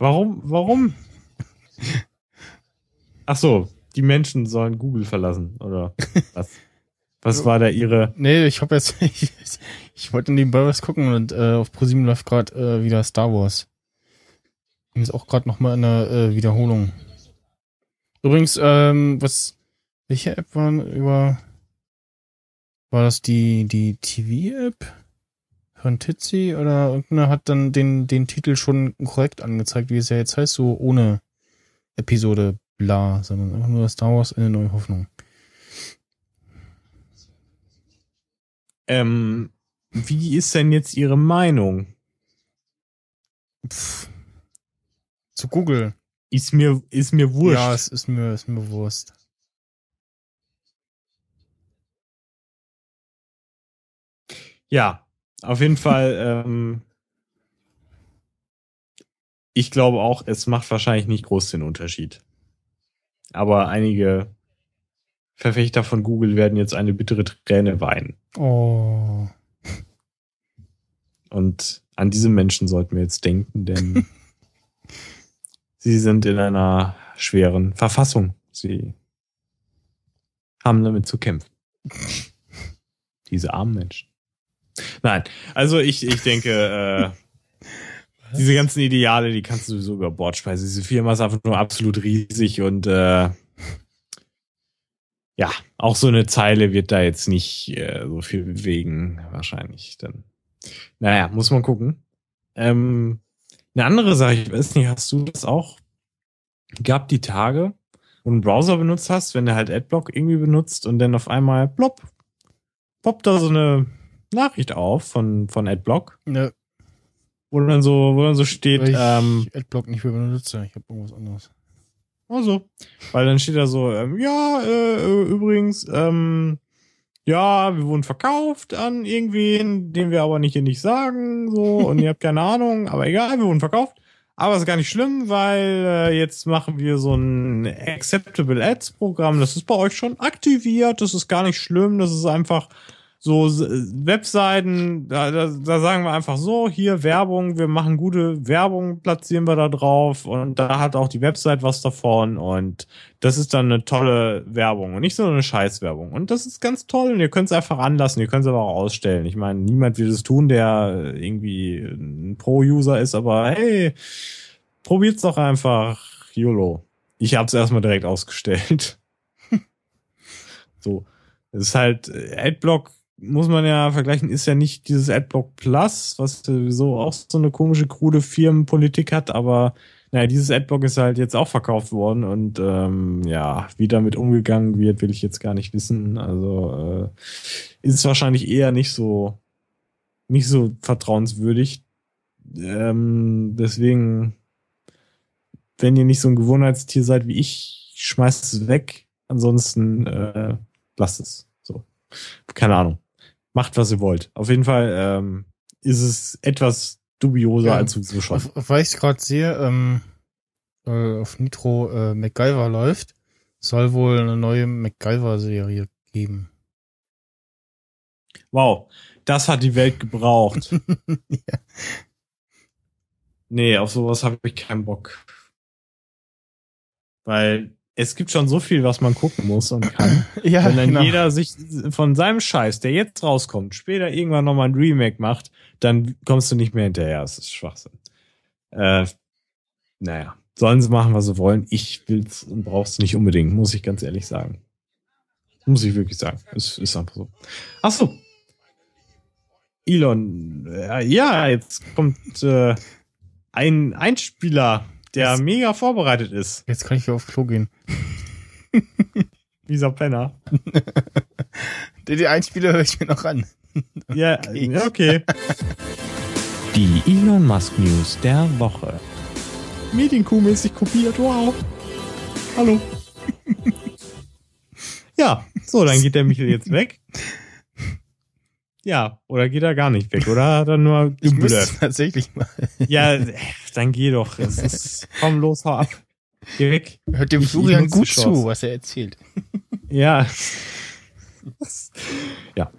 Warum? Warum? Ach so, die Menschen sollen Google verlassen, oder was? Was war da ihre? Nee, ich hab jetzt, ich, ich wollte nebenbei was gucken und äh, auf ProSieben läuft gerade äh, wieder Star Wars. Ist auch gerade nochmal in der äh, Wiederholung. Übrigens, ähm, was, welche App war über, war das die, die TV-App von Titsi oder irgendeine hat dann den, den Titel schon korrekt angezeigt, wie es ja jetzt heißt, so ohne Episode bla, sondern einfach nur Star Wars eine neue Hoffnung. Ähm, wie ist denn jetzt ihre Meinung? Pff. Zu Google. Ist mir, ist mir wurscht. Ja, es ist mir, ist mir bewusst. Ja, auf jeden Fall. Ähm, ich glaube auch, es macht wahrscheinlich nicht groß den Unterschied. Aber einige Verfechter von Google werden jetzt eine bittere Träne weinen. Oh. Und an diese Menschen sollten wir jetzt denken, denn sie sind in einer schweren Verfassung. Sie haben damit zu kämpfen. Diese armen Menschen. Nein, also ich, ich denke, äh, diese ganzen Ideale, die kannst du sowieso über Bord speisen. Diese Firma ist einfach nur absolut riesig und äh, ja, auch so eine Zeile wird da jetzt nicht äh, so viel bewegen, wahrscheinlich. Dann, naja, muss man gucken. Ähm, eine andere Sache, ich weiß nicht, hast du das auch gab die Tage, wo du einen Browser benutzt hast, wenn du halt Adblock irgendwie benutzt und dann auf einmal plopp, poppt da so eine Nachricht auf von, von Adblock, Ne, wo dann so, wo dann so steht, weil ich ähm, Adblock nicht mehr benutze. Ich habe irgendwas anderes. Also, weil dann steht da so, ähm, ja, äh, äh, übrigens, ähm, ja, wir wurden verkauft an irgendwen, den wir aber nicht hier nicht sagen, so, und ihr habt keine Ahnung, aber egal, wir wurden verkauft. Aber ist gar nicht schlimm, weil äh, jetzt machen wir so ein Acceptable Ads Programm. Das ist bei euch schon aktiviert. Das ist gar nicht schlimm. Das ist einfach so S- Webseiten. Da, da, da sagen wir einfach so: Hier Werbung. Wir machen gute Werbung, platzieren wir da drauf. Und da hat auch die Website was davon. Und das ist dann eine tolle Werbung und nicht so eine Scheißwerbung. Und das ist ganz toll. Und ihr könnt es einfach anlassen. Ihr könnt es aber auch ausstellen. Ich meine, niemand will es tun, der irgendwie ein Pro-User ist. Aber hey, probiert's doch einfach. YOLO. Ich habe es erstmal direkt ausgestellt. so. Es ist halt, äh, Adblock muss man ja vergleichen, ist ja nicht dieses Adblock Plus, was sowieso auch so eine komische, krude Firmenpolitik hat, aber naja, dieses Adblock ist halt jetzt auch verkauft worden und ähm, ja, wie damit umgegangen wird, will ich jetzt gar nicht wissen. Also äh, ist es wahrscheinlich eher nicht so nicht so vertrauenswürdig. Ähm, deswegen, wenn ihr nicht so ein Gewohnheitstier seid wie ich, schmeißt es weg. Ansonsten äh, lasst es. So, keine Ahnung. Macht was ihr wollt. Auf jeden Fall ähm, ist es etwas dubioser Ja. als sowieso schon. Weil ich gerade sehe, ähm, äh, auf Nitro äh, MacGyver läuft, soll wohl eine neue MacGyver-Serie geben. Wow, das hat die Welt gebraucht. ja. Nee, auf sowas habe ich keinen Bock. Weil es gibt schon so viel, was man gucken muss und kann. ja, Wenn dann genau. jeder sich von seinem Scheiß, der jetzt rauskommt, später irgendwann nochmal ein Remake macht, dann kommst du nicht mehr hinterher. Das ist Schwachsinn. Äh, naja, sollen sie machen, was sie wollen. Ich will's und brauch's nicht unbedingt, muss ich ganz ehrlich sagen. Muss ich wirklich sagen. Es ist einfach so. Ach so. Elon, äh, ja, jetzt kommt äh, ein Einspieler, der Was? mega vorbereitet ist. Jetzt kann ich wieder auf Klo gehen. Dieser Penner. Die, die Einspieler höre ich mir noch an. Ja, Okay. ja, okay. Die Elon Musk News der Woche. Medienkuh-mäßig kopiert. Wow. Hallo. ja, so, dann geht der Michel jetzt weg. Ja, oder geht er gar nicht weg, oder hat er nur geblufft? tatsächlich mal. Ja, dann geh doch. Es ist, komm los, hau ab. Geh weg. Hört dem Florian gut zu, was er erzählt. Ja. ja.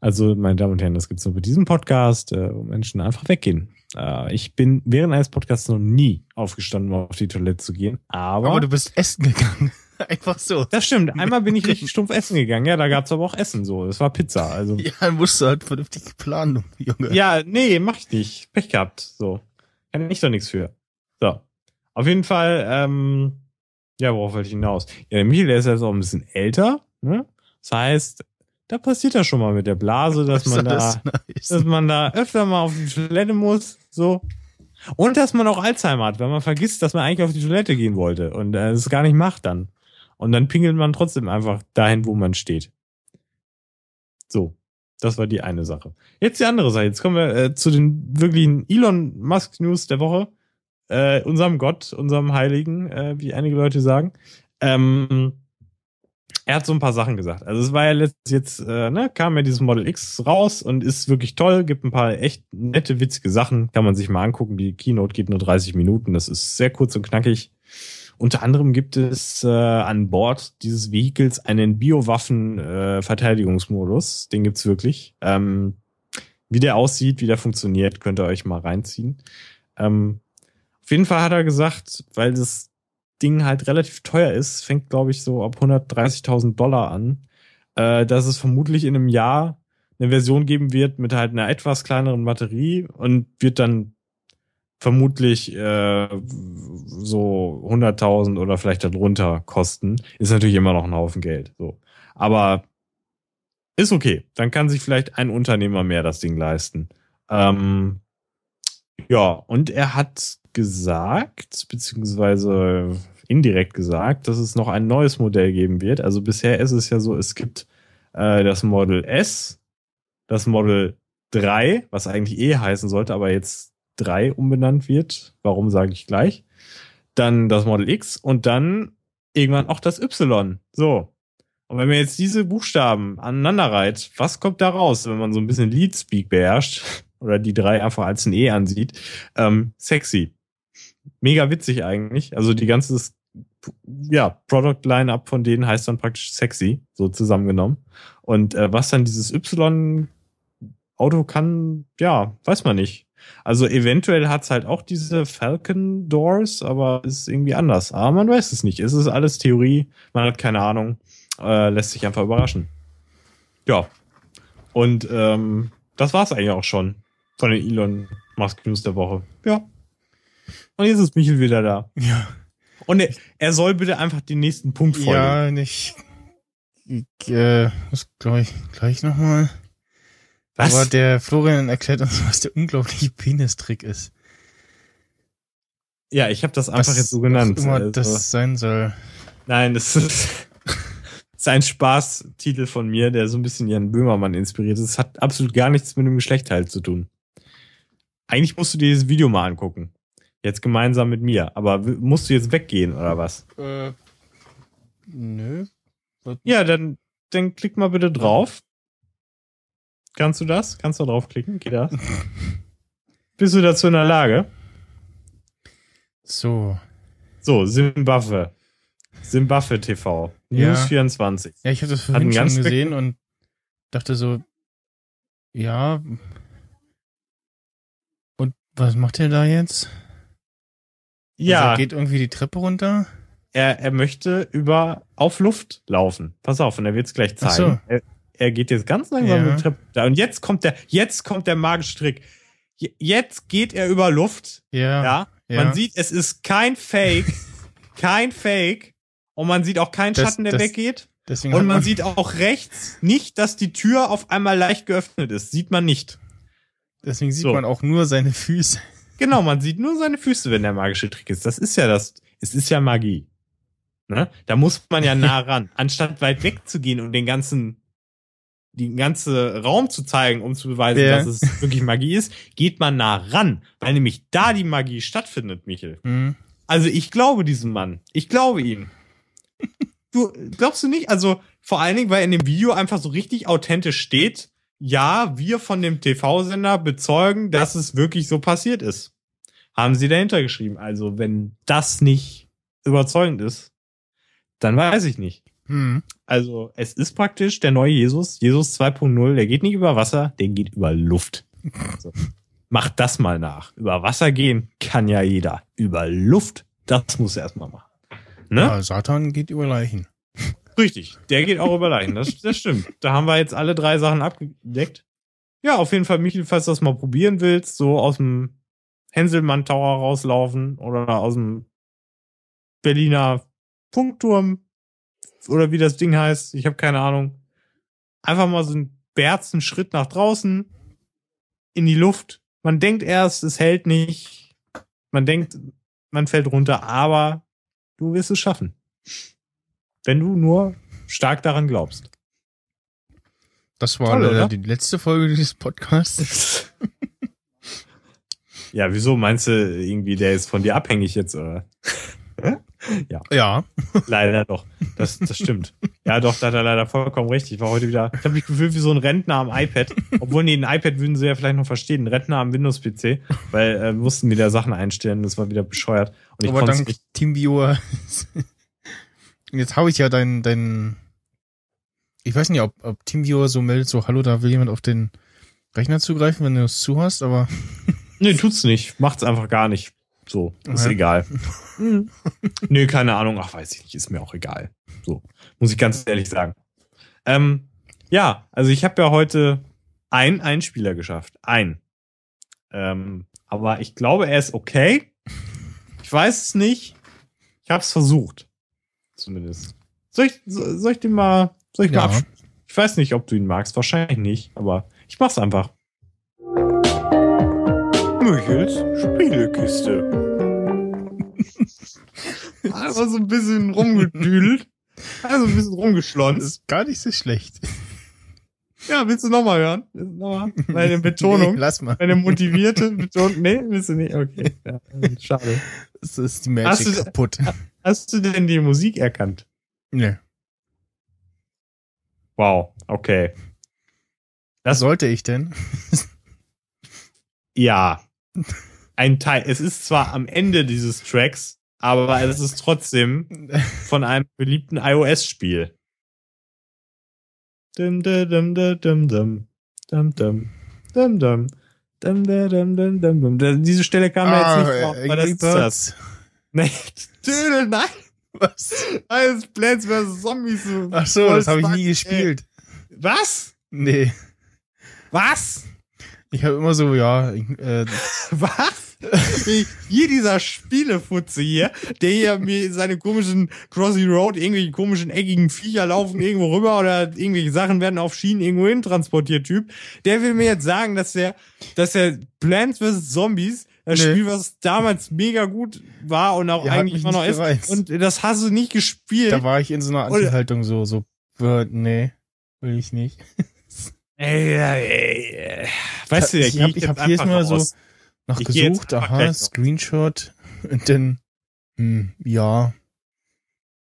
Also, meine Damen und Herren, das gibt's nur bei diesem Podcast, äh, wo Menschen einfach weggehen. Äh, ich bin während eines Podcasts noch nie aufgestanden, um auf die Toilette zu gehen. Aber, Aber du bist essen gegangen. Einfach so. das stimmt. Einmal bin ich richtig stumpf essen gegangen. Ja, da gab's aber auch Essen so. Es war Pizza. Also Ja, dann musst du halt vernünftig planen, Junge. Ja, nee, mach ich nicht. Pech gehabt. So. Kann ich doch nichts für. So. Auf jeden Fall, ähm, ja, worauf wollte ich hinaus? Ja, der Michael, der ist jetzt auch ein bisschen älter, ne? Das heißt, da passiert das schon mal mit der Blase, dass man da, das nice. dass man da öfter mal auf die Toilette muss, so. Und dass man auch Alzheimer hat, weil man vergisst, dass man eigentlich auf die Toilette gehen wollte und äh, es gar nicht macht dann. Und dann pingelt man trotzdem einfach dahin, wo man steht. So. Das war die eine Sache. Jetzt die andere Sache. Jetzt kommen wir äh, zu den wirklichen Elon Musk News der Woche. Äh, unserem Gott, unserem Heiligen, äh, wie einige Leute sagen. Ähm, er hat so ein paar Sachen gesagt. Also es war ja letztes jetzt, äh, ne, kam ja dieses Model X raus und ist wirklich toll, gibt ein paar echt nette, witzige Sachen, kann man sich mal angucken. Die Keynote geht nur 30 Minuten, das ist sehr kurz und knackig. Unter anderem gibt es äh, an Bord dieses Vehikels einen Biowaffen-Verteidigungsmodus. Den gibt's wirklich. Ähm, wie der aussieht, wie der funktioniert, könnt ihr euch mal reinziehen. Ähm, auf jeden Fall hat er gesagt, weil das Ding halt relativ teuer ist, fängt glaube ich so ab 130.000 Dollar an, äh, dass es vermutlich in einem Jahr eine Version geben wird mit halt einer etwas kleineren Batterie und wird dann vermutlich äh, so 100.000 oder vielleicht darunter kosten. Ist natürlich immer noch ein Haufen Geld. So, aber ist okay. Dann kann sich vielleicht ein Unternehmer mehr das Ding leisten. Ähm, ja, und er hat gesagt, beziehungsweise indirekt gesagt, dass es noch ein neues Modell geben wird. Also bisher ist es ja so, es gibt äh, das Model S, das Model 3, was eigentlich E heißen sollte, aber jetzt 3 umbenannt wird. Warum sage ich gleich? Dann das Model X und dann irgendwann auch das Y. So. Und wenn man jetzt diese Buchstaben aneinander reiht, was kommt da raus, wenn man so ein bisschen Lead-Speak beherrscht oder die drei einfach als ein E ansieht? Ähm, sexy. Mega witzig eigentlich. Also die ganze, ja, Product-Line-Up von denen heißt dann praktisch sexy, so zusammengenommen. Und äh, was dann dieses Y-Auto kann, ja, weiß man nicht. Also eventuell hat's halt auch diese Falcon Doors, aber ist irgendwie anders. Aber man weiß es nicht. Es ist alles Theorie, man hat keine Ahnung, äh, lässt sich einfach überraschen. Ja. Und ähm, das war's eigentlich auch schon von den Elon Musk News der Woche. Ja. Und jetzt ist Michel wieder da. Ja. Und er, er soll bitte einfach den nächsten Punkt folgen. Ja, nicht. Ich äh, muss gleich, gleich nochmal. Was? Aber der Florian erklärt uns, was der unglaubliche Penistrick ist. ja, ich habe das einfach was jetzt so genannt. auch immer Also- das sein soll. Nein, das ist, das ist ein Spaßtitel von mir, der so ein bisschen Jan Böhmermann inspiriert ist. Es hat absolut gar nichts mit dem Geschlechtteil zu tun. Eigentlich musst du dir dieses Video mal angucken. Jetzt gemeinsam mit mir. Aber musst du jetzt weggehen oder was? Äh, nö. Ja, dann, dann klick mal bitte drauf. Kannst du das? Kannst du draufklicken? Geht das? Bist du dazu in der Lage? So. So, Zimbabwe. Zimbabwe TV. Ja. News 24. Ja, ich habe das vorhin schon gesehen und dachte so, ja. Und was macht er da jetzt? Also Ja. er geht irgendwie die Treppe runter. er, er möchte über auf Luft laufen. Pass auf, und er wird es gleich zeigen. so. Er, er geht jetzt ganz langsam Ja. mit der Treppe. da. Und jetzt kommt der, jetzt kommt der magische Trick. Je- Jetzt geht er über Luft. Ja. Ja. ja. Man sieht, es ist kein Fake. kein Fake. Und man sieht auch keinen Das- Schatten, der das- weggeht. Und hat man sieht auch rechts nicht, dass die Tür auf einmal leicht geöffnet ist. Sieht man nicht. deswegen sieht so. man auch nur seine Füße. Genau, man sieht nur seine Füße, wenn der magische Trick ist. Das ist ja das, es ist ja Magie. Ne? Da muss man ja nah ran. Anstatt weit weg zu gehen und den ganzen, den ganzen Raum zu zeigen, um zu beweisen, Ja. dass es wirklich Magie ist, geht man nah ran, weil nämlich da die Magie stattfindet, Michel. Hm. Also ich glaube diesem Mann. Ich glaube ihm. Du glaubst du nicht? Also vor allen Dingen, weil in dem Video einfach so richtig authentisch steht, ja, wir von dem TV-Sender bezeugen, dass es wirklich so passiert ist. Haben sie dahinter geschrieben. Also wenn das nicht überzeugend ist, dann weiß ich nicht. Hm. Also es ist praktisch der neue Jesus, Jesus 2.0, der geht nicht über Wasser, der geht über Luft. So. Macht das mal nach. Über Wasser gehen kann ja jeder. Über Luft, das muss er erstmal machen. Ne? Ja, Satan geht über Leichen. Richtig, der geht auch über Leichen, das, das stimmt. Da haben wir jetzt alle drei Sachen abgedeckt. Ja, auf jeden Fall, Michael, falls du das mal probieren willst, so aus dem Henselmann Tower rauslaufen oder aus dem Berliner Funkturm oder wie das Ding heißt, ich habe keine Ahnung. Einfach mal so einen berzen Schritt nach draußen in die Luft. Man denkt erst, es hält nicht. Man denkt, man fällt runter, aber du wirst es schaffen. Wenn du nur stark daran glaubst. Das war Toll, die letzte Folge dieses Podcasts. Ja, wieso meinst du irgendwie, der ist von dir abhängig jetzt, oder? Ja. Leider doch. Das, das stimmt. Ja, doch, da hat er leider vollkommen recht. Ich war heute wieder, ich habe mich gefühlt wie so ein Rentner am iPad. Obwohl, nee, ein iPad würden sie ja vielleicht noch verstehen. Ein Rentner am Windows-PC, weil äh, mussten wieder Sachen einstellen. Das war wieder bescheuert. Und ich Aber dank nicht. Teamviewer. Jetzt habe ich ja dein, dein. Ich weiß nicht, ob, ob Teamviewer so meldet, so, hallo, da will jemand auf den Rechner zugreifen, wenn du es zu hast, aber Nee, tut's nicht. Macht's einfach gar nicht. So, ist Ja. egal. Mhm. nee, keine Ahnung. Ach, weiß ich nicht. Ist mir auch egal. So, muss ich ganz ehrlich sagen. Ähm, ja, also ich habe ja heute ein Einspieler geschafft. Ein. Ähm, aber ich glaube, er ist okay. Ich weiß es nicht. Ich habe es versucht. Zumindest. Soll ich, so- soll ich den mal, soll ich Ja. mal absch- Ich weiß nicht, ob du ihn magst. Wahrscheinlich nicht, aber ich mach's einfach. Michels Spielekiste. Einfach so ein bisschen rumgedüdelt. Also ein bisschen das rumgeschlonzt. ist gar nicht so schlecht. Ja, willst du nochmal hören? Willst du Nochmal? Meine Betonung. Nee, lass mal. Meine motivierte Betonung. Nee, willst du nicht? Okay. Ja, schade. Das ist die Hast Magic du- kaputt. Hast du denn die Musik erkannt? Nee. Wow, okay. Was sollte ich denn? Ja. Ein Teil. Es ist zwar am Ende dieses Tracks, aber es ist trotzdem von einem beliebten iOS-Spiel. Dum, dum, dum, dum, dum, dum. Dum, dum. Dum, dum. Dum, dum, dum, dum, dum, dum. Da- Diese Stelle kam mir jetzt nicht vor, aber das ist das. Nee, Dödel, nein, Was? das ist Plants vs. Zombies. Ach so, das habe ich nie gespielt. Was? Nee. Was? Ich habe immer so, ja, äh, Was? hier dieser Spielefutze hier, der hier mir seine komischen Crossy Road, irgendwelche komischen eckigen Viecher laufen irgendwo rüber oder irgendwelche Sachen werden auf Schienen irgendwo hin transportiert, Typ. Der will mir jetzt sagen, dass der, dass der Plants vs. Zombies, das Nee. Spiel, was damals mega gut war und auch Ja, eigentlich immer noch ist, gereizt. und das hast du nicht gespielt. da war ich in so einer Anti-Haltung so, so, äh, nee, will ich nicht. Ey, ey, ey. Weißt du, ich habe geht ich hab jetzt jedes Mal so nach Ich gesucht, aha. Screenshot und dann, hm, ja,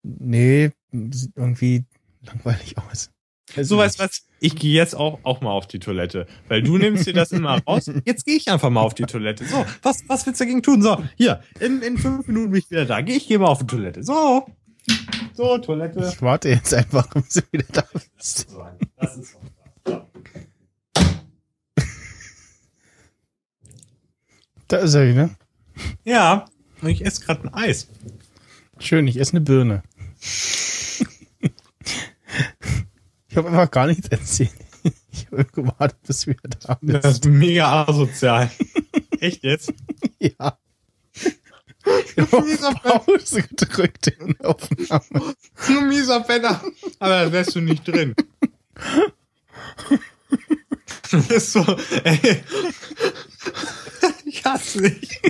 nee, sieht irgendwie langweilig aus. Also So du was, ich gehe jetzt auch, auch mal auf die Toilette, weil du nimmst dir das immer raus. Jetzt gehe ich einfach mal auf die Toilette. So, was, was willst du dagegen tun? So, hier, in, in fünf Minuten bin ich wieder da. Geh, ich gehe mal auf die Toilette. So, so, Toilette. Ich warte jetzt einfach, bis du wieder da bist. Das ist so. Da ist er wieder. Ja, und ich esse gerade ein Eis. Schön, ich esse eine Birne. ich habe einfach gar nichts erzählt. Ich habe gewartet, bis du wieder da bist. Das ist mega asozial. Echt jetzt? Ja. Ich Du habe mieser Pause gedrückt in der Aufnahme. Du mieser Penner. Aber da wärst du nicht drin. Du bist so, ey. Ich hasse dich.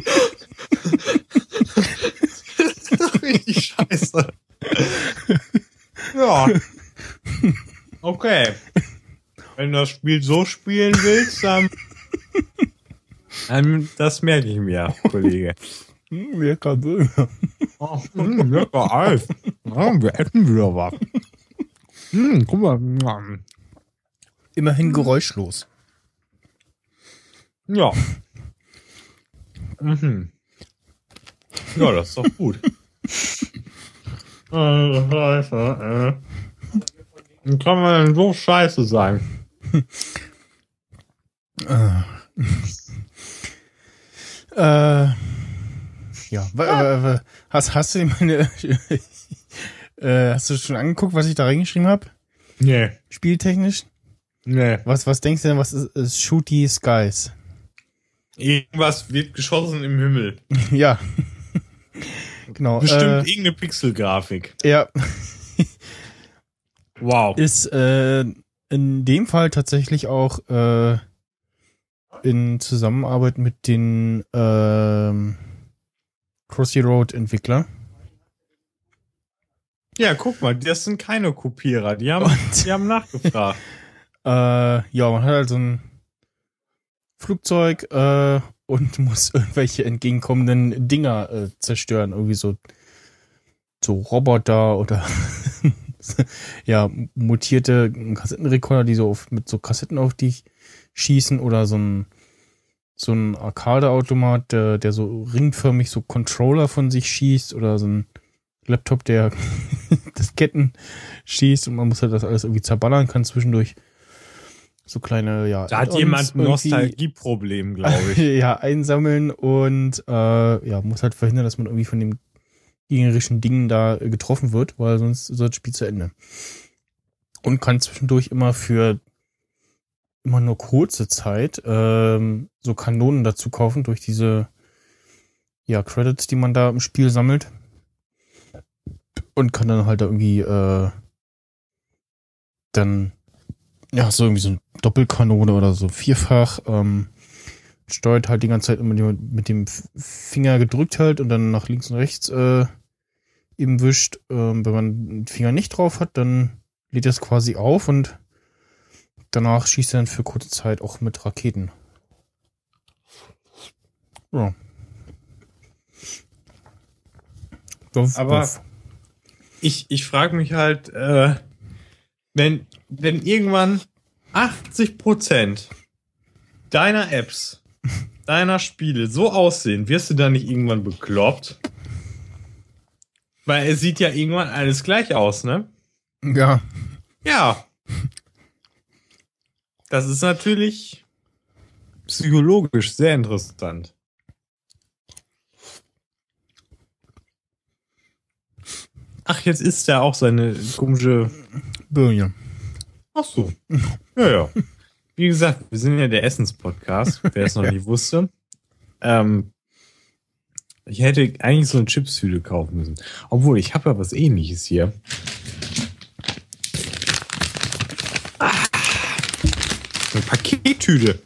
Das ist doch richtig scheiße. Ja. Okay. Wenn du das Spiel so spielen willst, dann, dann das merke ich mir, Kollege. Hm, lecker Burger. Oh, lecker Eis. Ja, wir essen wieder was. Mm, guck mal. Immerhin geräuschlos. Ja. Mhm. Ja, das ist doch gut. Scheiße, äh. Kann man denn so scheiße sein? Äh, ja, wa- hast, hast du meine, äh, hast du schon angeguckt, was ich da reingeschrieben habe? Nee, Spieltechnisch? Nee. Was, was denkst du denn, was ist, ist Shooty Skies? Irgendwas wird geschossen im Himmel. ja. genau. Bestimmt Äh, irgendeine Pixelgrafik. ja, Wow. ist äh, in dem Fall tatsächlich auch äh, in Zusammenarbeit mit den ähm, Crossy Road Entwickler. Ja, guck mal, das sind keine Kopierer. Die haben, die haben nachgefragt. Äh, ja, man hat halt so ein Flugzeug äh, und muss irgendwelche entgegenkommenden Dinger äh, zerstören. Irgendwie so, so Roboter oder ja, mutierte Kassettenrekorder, die so auf, mit so Kassetten auf dich schießen oder so ein so ein Arcade-Automat, der, der so ringförmig so Controller von sich schießt oder so ein Laptop, der Disketten schießt und man muss halt das alles irgendwie zerballern kann zwischendurch. So kleine, ja. Da hat jemand ein Nostalgieproblem, glaube ich. ja, einsammeln und äh, ja, muss halt verhindern, dass man irgendwie von dem gegnerischen Dingen da äh, getroffen wird, weil sonst ist das Spiel zu Ende. Und kann zwischendurch immer für immer nur kurze Zeit ähm, so Kanonen dazu kaufen durch diese ja, Credits, die man da im Spiel sammelt. Und kann dann halt da irgendwie äh, dann ja, so irgendwie so eine Doppelkanone oder so vierfach, ähm, steuert halt die ganze Zeit immer mit dem Finger gedrückt halt und dann nach links und rechts äh, eben wischt. Ähm, wenn man den Finger nicht drauf hat, dann lädt das quasi auf und danach schießt er dann für kurze Zeit auch mit Raketen. Ja. Duff, Aber- duff. ich, ich frage mich halt, äh, wenn, wenn irgendwann 80 Prozent deiner Apps, deiner Spiele so aussehen, wirst du da nicht irgendwann bekloppt? Weil es sieht ja irgendwann alles gleich aus, ne? ja, Ja. Das ist natürlich psychologisch sehr interessant. Ach, jetzt isst er auch seine komische Birne. Ach so. Ja, ja. Wie gesagt, wir sind ja der Essenspodcast, wer es noch nicht wusste. Ähm, ich hätte eigentlich so eine Chipstüte kaufen müssen. Obwohl, ich habe ja was ähnliches hier. Ah, eine Pakettüte.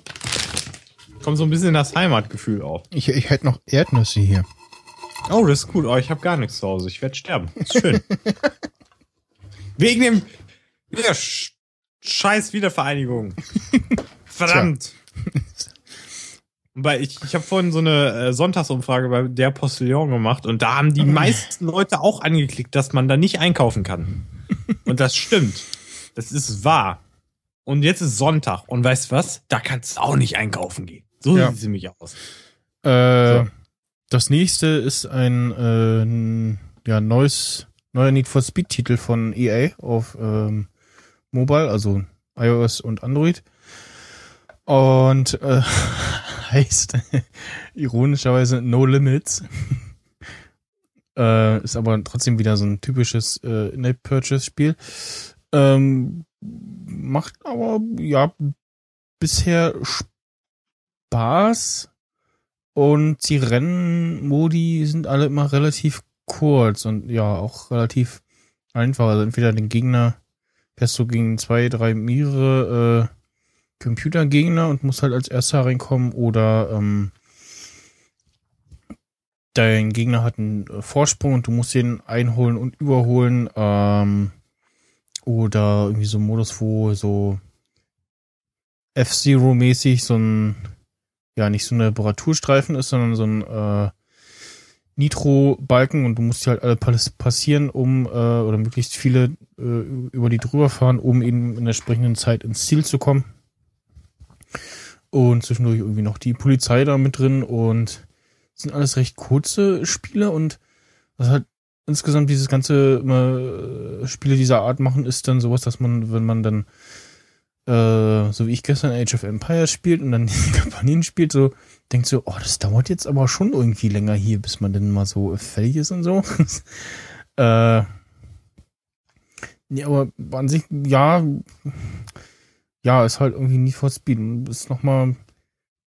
Kommt so ein bisschen das Heimatgefühl auf. Ich, ich hätte noch Erdnüsse hier. Oh, das ist gut. Oh, ich habe gar nichts zu Hause. Ich werde sterben. Ist schön. Wegen dem ja, Scheiß Wiedervereinigung. Verdammt. Weil ich, ich habe vorhin so eine äh, Sonntagsumfrage bei der Postillon gemacht und da haben die meisten Leute auch angeklickt, dass man da nicht einkaufen kann. Und das stimmt. Das ist wahr. Und jetzt ist Sonntag und weißt was? Da kannst du auch nicht einkaufen gehen. So Ja. sieht es nämlich aus. Äh, So. Das nächste ist ein, äh, ja, neues, neuer Need for Speed Titel von EA auf ähm, Mobile, also iOS und Android. Und äh, heißt ironischerweise No Limits. äh, ist aber trotzdem wieder so ein typisches äh, In-App-Purchase-Spiel. Ähm, macht aber ja bisher Spaß. Und die Rennmodi sind alle immer relativ kurz und ja, auch relativ einfach. Also entweder den Gegner fährst du gegen zwei, drei mehrere äh, Computergegner und musst halt als erster reinkommen oder ähm, dein Gegner hat einen äh, Vorsprung und du musst den einholen und überholen. Ähm, oder irgendwie so ein Modus, wo so F-Zero-mäßig so ein ja nicht so ein Reparaturstreifen ist, sondern so ein äh, Nitro-Balken und du musst die halt alle pas- passieren, um, äh, oder möglichst viele äh, über die drüber fahren, um eben in der entsprechenden Zeit ins Ziel zu kommen. Und zwischendurch irgendwie noch die Polizei da mit drin und sind alles recht kurze Spiele und was halt insgesamt dieses ganze immer, äh, Spiele dieser Art machen, ist dann sowas, dass man, wenn man dann äh, so wie ich gestern Age of Empires spielt und dann die Kampagnen spielt, so denkt so, oh, das dauert jetzt aber schon irgendwie länger hier, bis man denn mal so fertig ist und so. äh, ja, aber an sich, ja, ja, ist halt irgendwie nie for Speed. Ist nochmal ein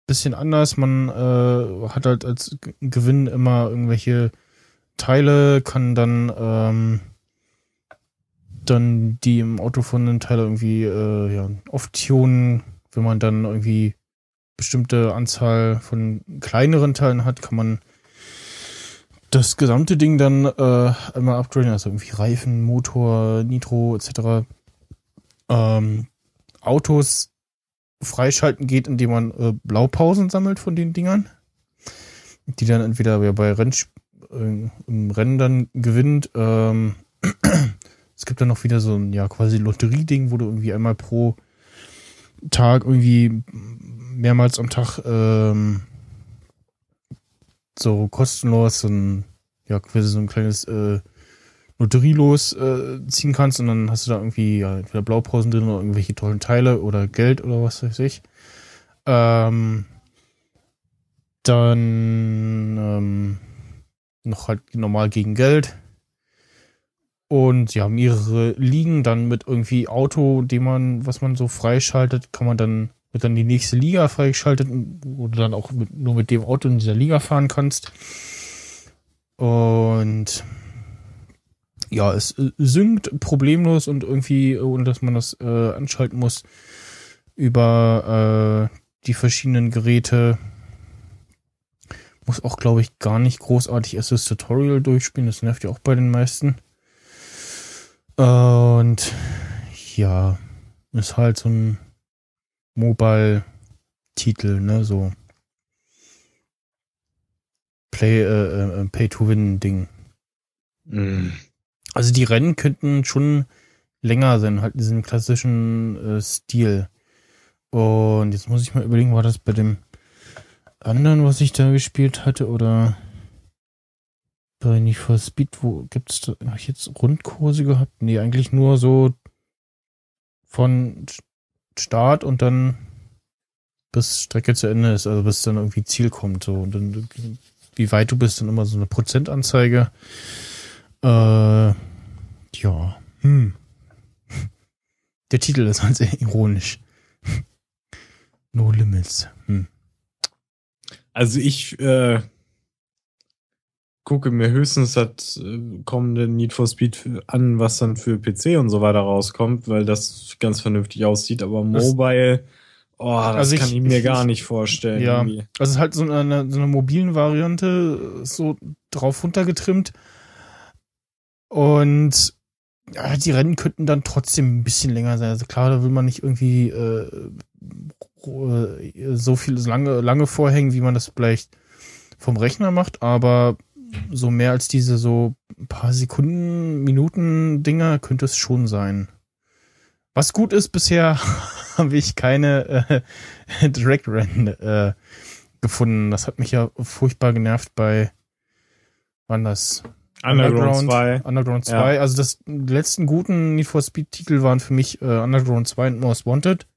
bisschen anders. Man äh, hat halt als Gewinn immer irgendwelche Teile, kann dann ähm, dann die im Auto fundenen Teile irgendwie äh, ja, Optionen, wenn man dann irgendwie bestimmte Anzahl von kleineren Teilen hat, kann man das gesamte Ding dann äh, einmal upgraden, also irgendwie Reifen, Motor, Nitro etc. Ähm, Autos freischalten geht, indem man äh, Blaupausen sammelt von den Dingern, die dann entweder bei Renn, äh, im Rennen dann gewinnt. Ähm, es gibt dann noch wieder so ein ja quasi Lotterieding, wo du irgendwie einmal pro Tag irgendwie mehrmals am Tag ähm, so kostenlos so ein ja quasi so ein kleines äh, Lotterielos äh, ziehen kannst und dann hast du da irgendwie ja, entweder Blaupausen drin oder irgendwelche tollen Teile oder Geld oder was weiß ich. Ähm, dann ähm, noch halt normal gegen Geld. Und ja, mehrere Ligen dann mit irgendwie Auto, dem man, was man so freischaltet, kann man dann, wird dann die nächste Liga freigeschaltet, wo du dann auch mit, nur mit dem Auto in dieser Liga fahren kannst. Und ja, es äh, synkt problemlos und irgendwie, ohne dass man das äh, anschalten muss, über äh, die verschiedenen Geräte. Muss auch, glaube ich, gar nicht großartig erst das Tutorial durchspielen. Das nervt ja auch bei den meisten. Und ja, ist halt so ein Mobile-Titel, ne, so Play, äh, äh, Pay-to-Win-Ding. Mhm. Also die Rennen könnten schon länger sein, halt in diesem klassischen äh, Stil. Und jetzt muss ich mal überlegen, war das bei dem anderen, was ich da gespielt hatte, oder bei Need for Speed, wo gibt's da, hab ich jetzt Rundkurse gehabt? Nee, eigentlich nur so von Start und dann bis Strecke zu Ende ist, also bis dann irgendwie Ziel kommt, so. Und dann, wie weit du bist, dann immer so eine Prozentanzeige. Äh, ja. Hm. Der Titel ist halt sehr ironisch. No Limits. Hm. Also ich äh, gucke mir höchstens das äh, kommende Need for Speed an, was dann für PC und so weiter rauskommt, weil das ganz vernünftig aussieht, aber Mobile, oh, das Also ich- kann ich mir ich- gar nicht vorstellen. Ja, irgendwie. also es ist halt so eine, so eine mobilen Variante, so drauf runtergetrimmt. Und ja, die Rennen könnten dann trotzdem ein bisschen länger sein. Also klar, da will man nicht irgendwie äh, äh, so viel lange, lange vorhängen, wie man das vielleicht vom Rechner macht, aber so mehr als diese so ein paar Sekunden, Minuten Dinger könnte es schon sein. Was gut ist, bisher habe ich keine äh, Direct Run äh, gefunden. Das hat mich ja furchtbar genervt bei wann das? Underground 2. Underground 2. Also das die letzten guten Need for Speed Titel waren für mich äh, Underground 2 und Most Wanted.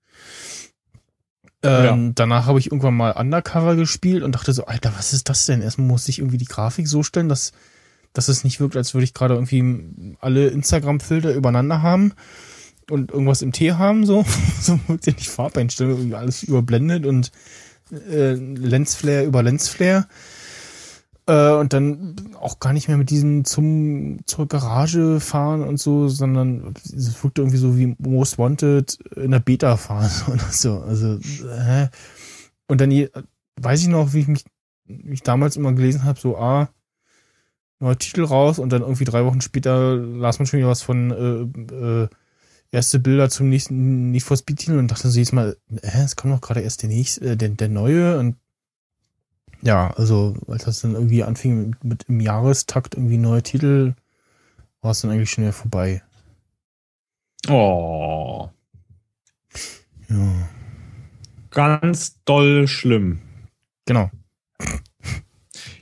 Ähm, Danach habe ich irgendwann mal Undercover gespielt und dachte so, Alter, was ist das denn? Erstmal muss ich irgendwie die Grafik so stellen, dass, dass es nicht wirkt, als würde ich gerade irgendwie alle Instagram-Filter übereinander haben und irgendwas im Tee haben, so. so wirkt ja nicht Farbeinstellung, irgendwie alles überblendet und äh, Lensflare über Lensflare. Äh, und dann auch gar nicht mehr mit diesem zum zur Garage fahren und so, sondern es wirkte irgendwie so wie Most Wanted in der Beta-Phase oder so. Also, hä? Und dann weiß ich noch, wie ich mich, wie ich damals immer gelesen habe, so, ah, neuer Titel raus und dann irgendwie drei Wochen später las man schon wieder was von äh, äh, erste Bilder zum nächsten Need for Speed Titel und dachte so jedes Mal, äh, es kommt doch gerade erst der nächste, äh, der, der neue und Ja, also als das dann irgendwie anfing mit, mit im Jahrestakt irgendwie neue Titel, war es dann eigentlich schon wieder vorbei. Oh, Ja. ganz doll schlimm. Genau.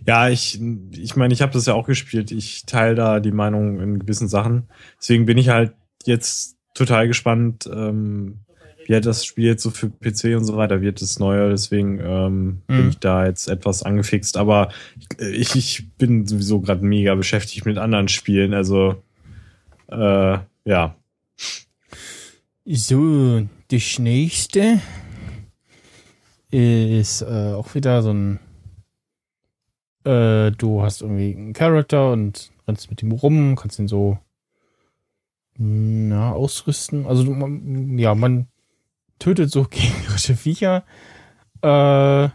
Ja, ich, ich meine, ich habe das ja auch gespielt. Ich teile da die Meinung in gewissen Sachen. Deswegen bin ich halt jetzt total gespannt, ähm, wie halt das Spiel jetzt so für PC und so weiter wird, das Neue. Deswegen ähm, bin Mhm. ich da jetzt etwas angefixt. Aber ich, ich bin sowieso gerade mega beschäftigt mit anderen Spielen. Also, äh, ja. So, das nächste ist äh, auch wieder so ein äh, du hast irgendwie einen Charakter und rennst mit ihm rum, kannst ihn so na, ausrüsten. Also man, ja, man tötet so gegnerische Viecher. Äh,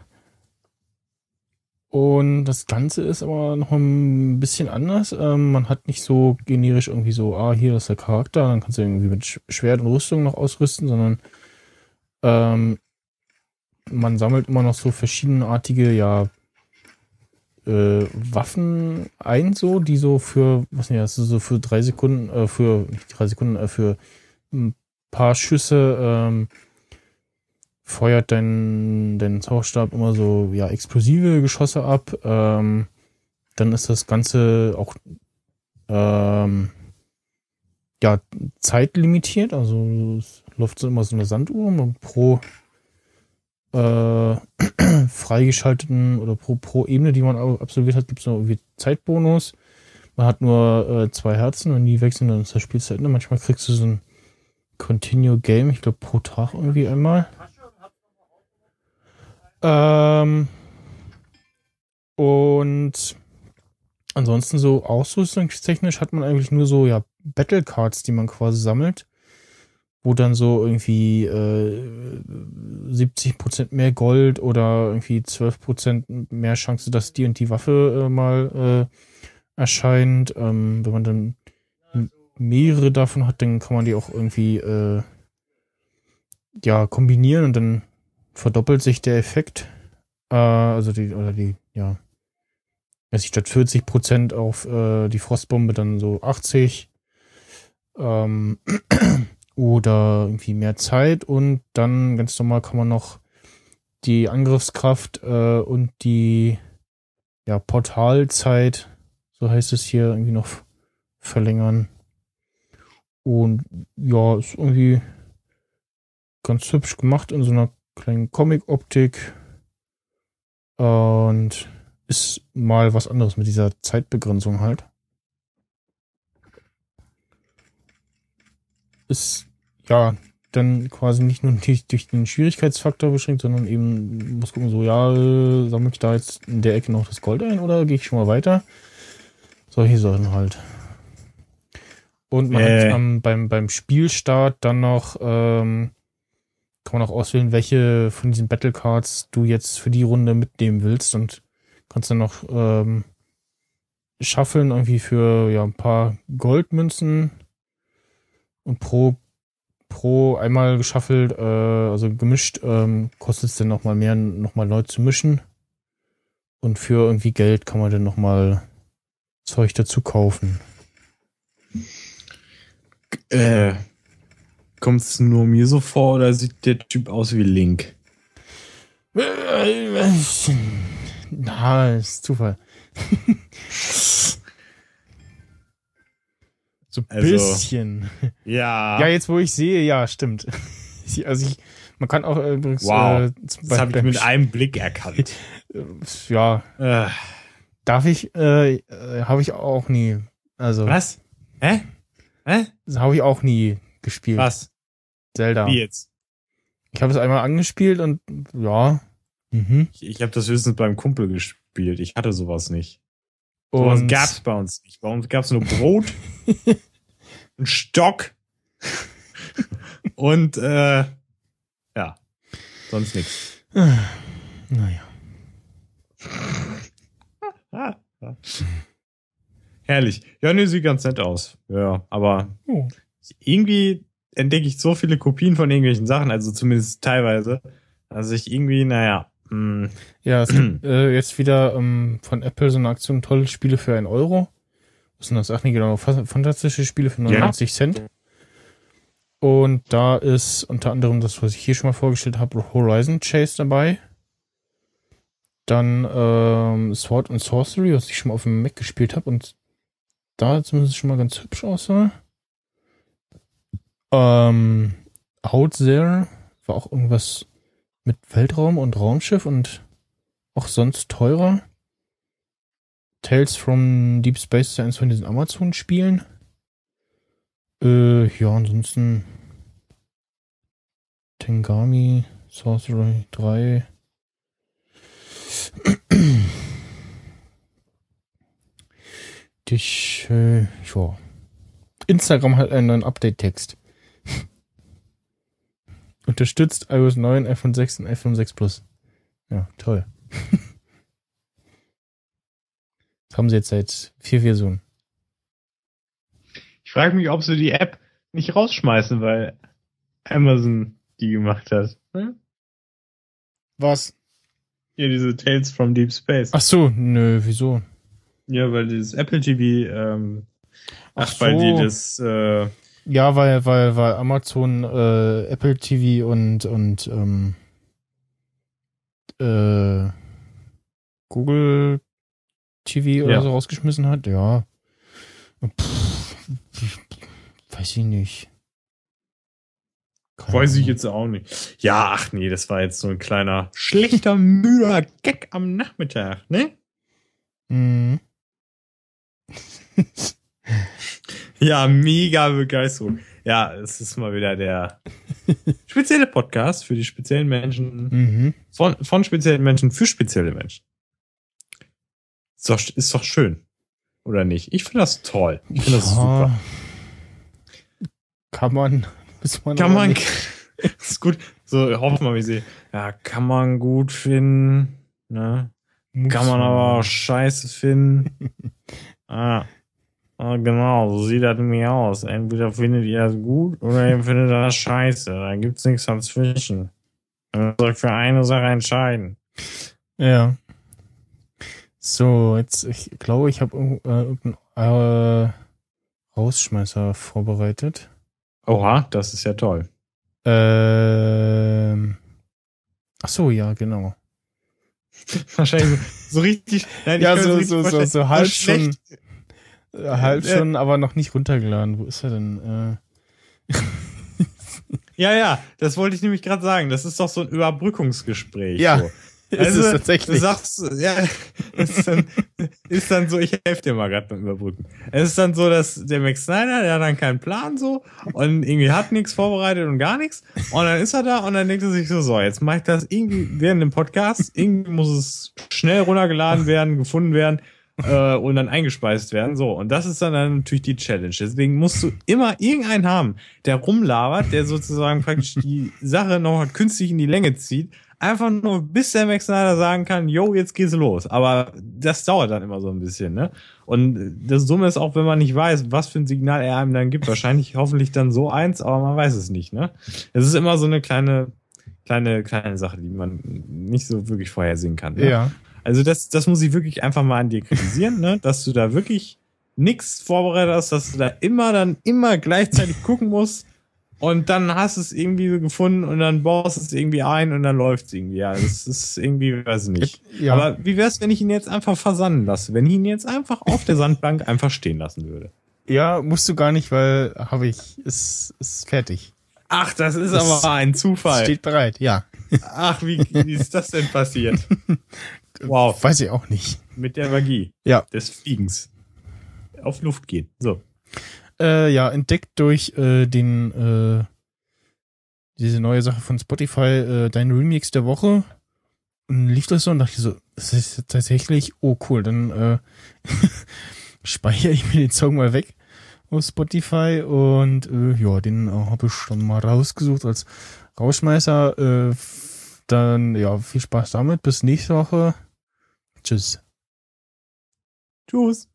und das Ganze ist aber noch ein bisschen anders. Ähm, man hat nicht so generisch irgendwie so, ah, hier ist der Charakter, dann kannst du irgendwie mit Sch- Schwert und Rüstung noch ausrüsten, sondern ähm, man sammelt immer noch so verschiedenartige, ja, äh, Waffen ein, so, die so für, was nicht, das so für drei Sekunden, äh, für, nicht drei Sekunden, äh, für ein paar Schüsse, ähm, feuert dein, dein Zauberstab immer so, ja, explosive Geschosse ab. Ähm, dann ist das Ganze auch, ähm, ja, zeitlimitiert, also es läuft so immer so eine Sanduhr und pro äh, freigeschalteten oder pro, pro Ebene, die man absolviert hat, gibt es noch irgendwie Zeitbonus. Man hat nur äh, zwei Herzen, wenn die wechseln, dann ist das Spiel zu Ende. Manchmal kriegst du so ein Continue Game, ich glaube pro Tag irgendwie einmal. Ähm, und ansonsten so ausrüstungstechnisch hat man eigentlich nur so ja Battle Cards, die man quasi sammelt, wo dann so irgendwie äh, 70% mehr Gold oder irgendwie 12% mehr Chance, dass die und die Waffe äh, mal äh, erscheint. Ähm, wenn man dann mehrere davon hat, dann kann man die auch irgendwie äh, ja kombinieren und dann verdoppelt sich der Effekt. Äh, also die, oder die, ja. Also statt 40% auf äh, die Frostbombe dann so 80. Ähm, oder irgendwie mehr Zeit und dann ganz normal kann man noch die Angriffskraft äh, und die ja, Portalzeit, so heißt es hier, irgendwie noch verlängern. Und ja, ist irgendwie ganz hübsch gemacht in so einer kleinen Comic-Optik. Und ist mal was anderes mit dieser Zeitbegrenzung halt. Ist ja dann quasi nicht nur durch, durch den Schwierigkeitsfaktor beschränkt, sondern eben muss gucken, so, ja, sammle ich da jetzt in der Ecke noch das Gold ein oder gehe ich schon mal weiter? Solche Sachen halt. Und man Äh. hat am, beim, beim Spielstart dann noch, ähm, kann man auch auswählen, welche von diesen Battle Cards du jetzt für die Runde mitnehmen willst und kannst dann noch ähm, schaffeln irgendwie für ja ein paar Goldmünzen und pro pro einmal geschaffelt, äh, also gemischt, ähm, kostet es dann nochmal mehr, nochmal neu zu mischen. Und für irgendwie Geld kann man dann nochmal Zeug dazu kaufen. Äh, Kommt es nur mir so vor oder sieht der Typ aus wie Link? Na, ist Zufall. so ein Also- bisschen. Ja. Ja, jetzt wo ich sehe, ja, stimmt. Also ich, man kann auch übrigens Wow. äh, das habe ich mit einem Blick erkannt. Ja, äh, darf ich, äh, äh, habe ich auch nie. Also, was? Hä? Hä? habe ich auch nie gespielt. Was? Zelda. Wie jetzt? Ich habe es einmal angespielt und ja. Mhm. Ich, ich habe das höchstens beim Kumpel gespielt. Ich hatte sowas nicht. Sowas Und gab's bei uns nicht. Bei uns gab's nur Brot, einen Stock und äh, ja, sonst nichts. naja. Ja. Herrlich. Ja, nee, sieht ganz nett aus. Ja, aber Oh. Irgendwie entdecke ich so viele Kopien von irgendwelchen Sachen, also zumindest teilweise, dass ich irgendwie, naja, Hm, Ja, es gibt äh, jetzt wieder ähm, von Apple so eine Aktion, tolle Spiele für einen Euro. Was sind das? Ach nee, genau, fa- fantastische Spiele für 99 Cent. Und da ist unter anderem das, was ich hier schon mal vorgestellt habe, Horizon Chase dabei. Dann ähm, Sword and Sorcery, was ich schon mal auf dem Mac gespielt habe und da zumindest schon mal ganz hübsch aussah. Ähm, Out There war auch irgendwas mit Weltraum und Raumschiff und auch sonst teurer. Tales from Deep Space ist eins von diesen Amazon-Spielen. Äh, ja, ansonsten Tengami, Sorcery 3. Dich, äh, ja. Instagram hat einen neuen Update-Text. Unterstützt iOS 9, iPhone 6 und iPhone 6 Plus. Ja, toll. Das haben sie jetzt seit vier Versionen. Ich frage mich, ob sie die App nicht rausschmeißen, weil Amazon die gemacht hat. Hm? Was? Ja, diese Tales from Deep Space. Ach so, nö, wieso? Ja, weil dieses Apple TV, ähm, ach, Ach weil so. die das, äh, Ja, weil, weil, weil Amazon äh, Apple TV und, und ähm, äh, Google TV oder Ja. so rausgeschmissen hat, ja. Pff, weiß ich nicht. Keine weiß ich jetzt auch nicht. Ja, ach nee, das war jetzt so ein kleiner, schlechter, müder Gag am Nachmittag, ne? Mhm. Ja, mega Begeisterung. Ja, es ist mal wieder der spezielle Podcast für die speziellen Menschen, Mhm. von, von speziellen Menschen für spezielle Menschen. Ist doch, ist doch schön. Oder nicht? Ich finde das toll. Ich finde das super. Kann man. Muss man Kann man, ist gut. So, hoffen wir, wie sie, ja, kann man gut finden, ne? Muss Kann man aber auch scheiße finden. ah, ah, genau, so sieht das nämlich aus. Entweder findet ihr das gut oder ihr findet das scheiße. Da gibt's nichts dazwischen. Ihr müsst euch für eine Sache entscheiden. Ja. So, jetzt, ich glaube, ich habe äh, irgendeinen äh, Rausschmeißer vorbereitet. Oha, das ist ja toll. Ähm. Ach so, ja, genau. Wahrscheinlich so, richtig. Nein, Ja, mir so- so- so- so halb schlecht. Halb Äh, schon, aber noch nicht runtergeladen. Wo ist er denn? Äh, Ja, ja, das wollte ich nämlich gerade sagen. Das ist doch so ein Überbrückungsgespräch. Ja, so. ist Also, es tatsächlich. Du sagst, ja, es ist dann, ist dann so, ich helfe dir mal gerade beim Überbrücken. Es ist dann so, dass der Max Snyder, der hat dann keinen Plan so und irgendwie hat nichts vorbereitet und gar nichts. Und dann ist er da und dann denkt er sich so, so, jetzt mache ich das irgendwie während dem Podcast. Irgendwie muss es schnell runtergeladen werden, gefunden werden äh, und dann eingespeist werden. So, und das ist dann, dann natürlich die Challenge. Deswegen musst du immer irgendeinen haben, der rumlabert, der sozusagen praktisch die Sache noch künstlich in die Länge zieht. Einfach nur, bis der Max Snyder sagen kann, yo, jetzt geht's los. Aber das dauert dann immer so ein bisschen, ne? Und das Dumme ist auch, wenn man nicht weiß, was für ein Signal er einem dann gibt. Wahrscheinlich hoffentlich dann so eins, aber man weiß es nicht, ne? Es ist immer so eine kleine, kleine, kleine Sache, die man nicht so wirklich vorhersehen kann. Ne? ja. Also das, das muss ich wirklich einfach mal an dir kritisieren, ne? dass du da wirklich nichts vorbereitet hast, dass du da immer dann immer gleichzeitig gucken musst und dann hast du es irgendwie so gefunden und dann baust du es irgendwie ein und dann läuft es irgendwie. Ja, das ist irgendwie, weiß ich nicht. Ja. Aber wie wär's, wenn ich ihn jetzt einfach versanden lasse? Wenn ich ihn jetzt einfach auf der Sandbank einfach stehen lassen würde? ja, musst du gar nicht, weil habe ich. Ist, ist fertig. Ach, das ist Das aber ein Zufall. Steht bereit, ja. Ach, wie, wie ist das denn passiert? Wow. Weiß ich auch nicht. Mit der Magie Ja. des Fliegens. Auf Luft gehen. So. Äh, ja, entdeckt durch äh, den äh, diese neue Sache von Spotify, äh, dein Remix der Woche. Und lief das so und dachte ich so, das ist tatsächlich, oh cool, dann äh, speichere ich mir den Song mal weg auf Spotify und äh, ja, den habe ich dann mal rausgesucht als Rausschmeißer. Dann ja, viel Spaß damit. Bis nächste Woche. Tschüss. Tschüss.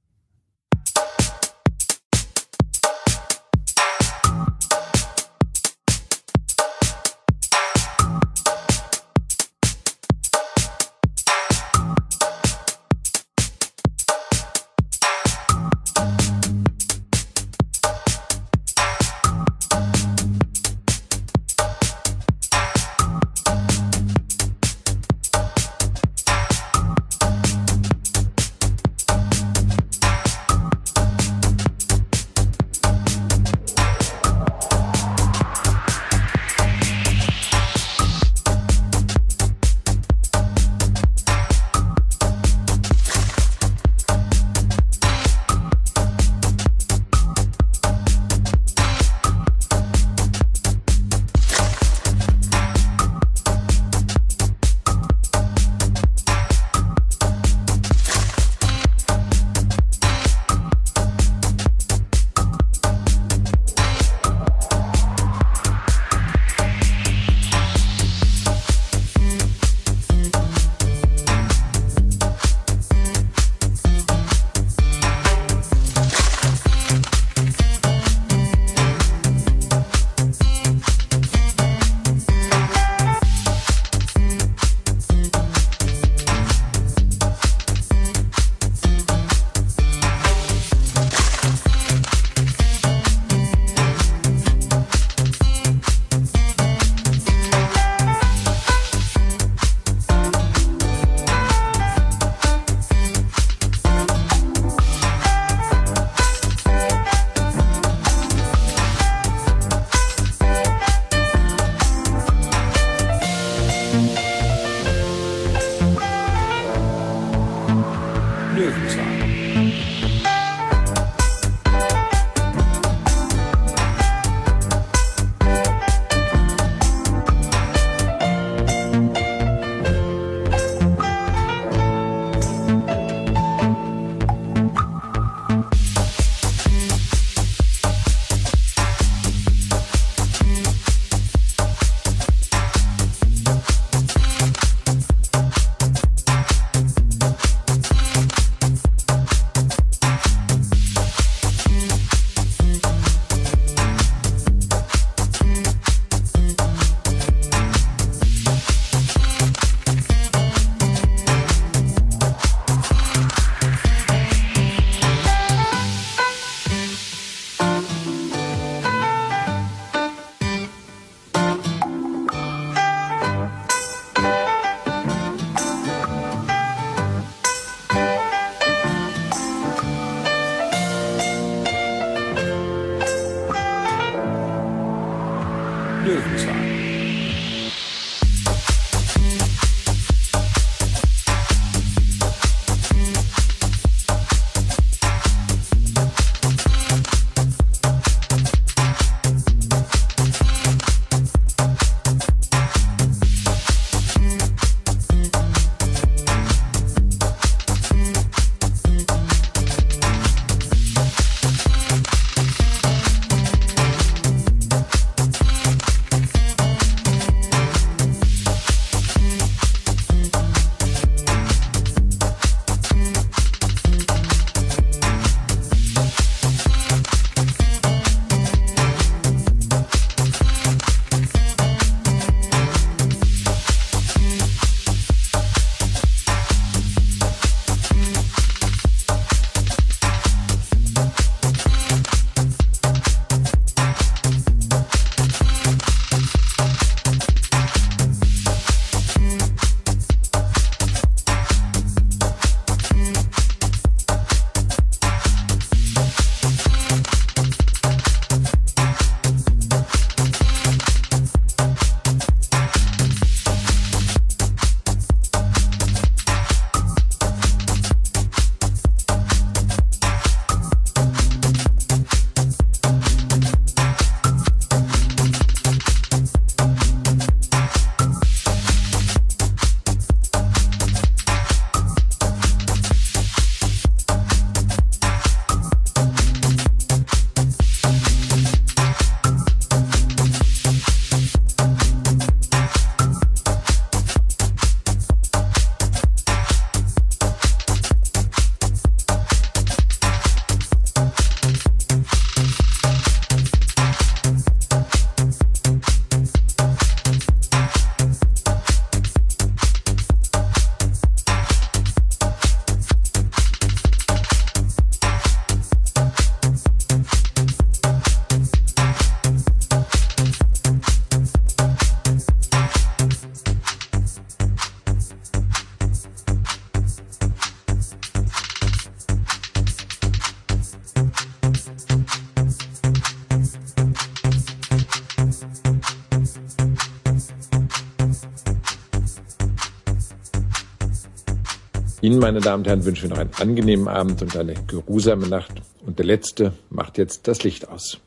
Ihnen, meine Damen und Herren, wünschen wir noch einen angenehmen Abend und eine geruhsame Nacht. Und der Letzte macht jetzt das Licht aus.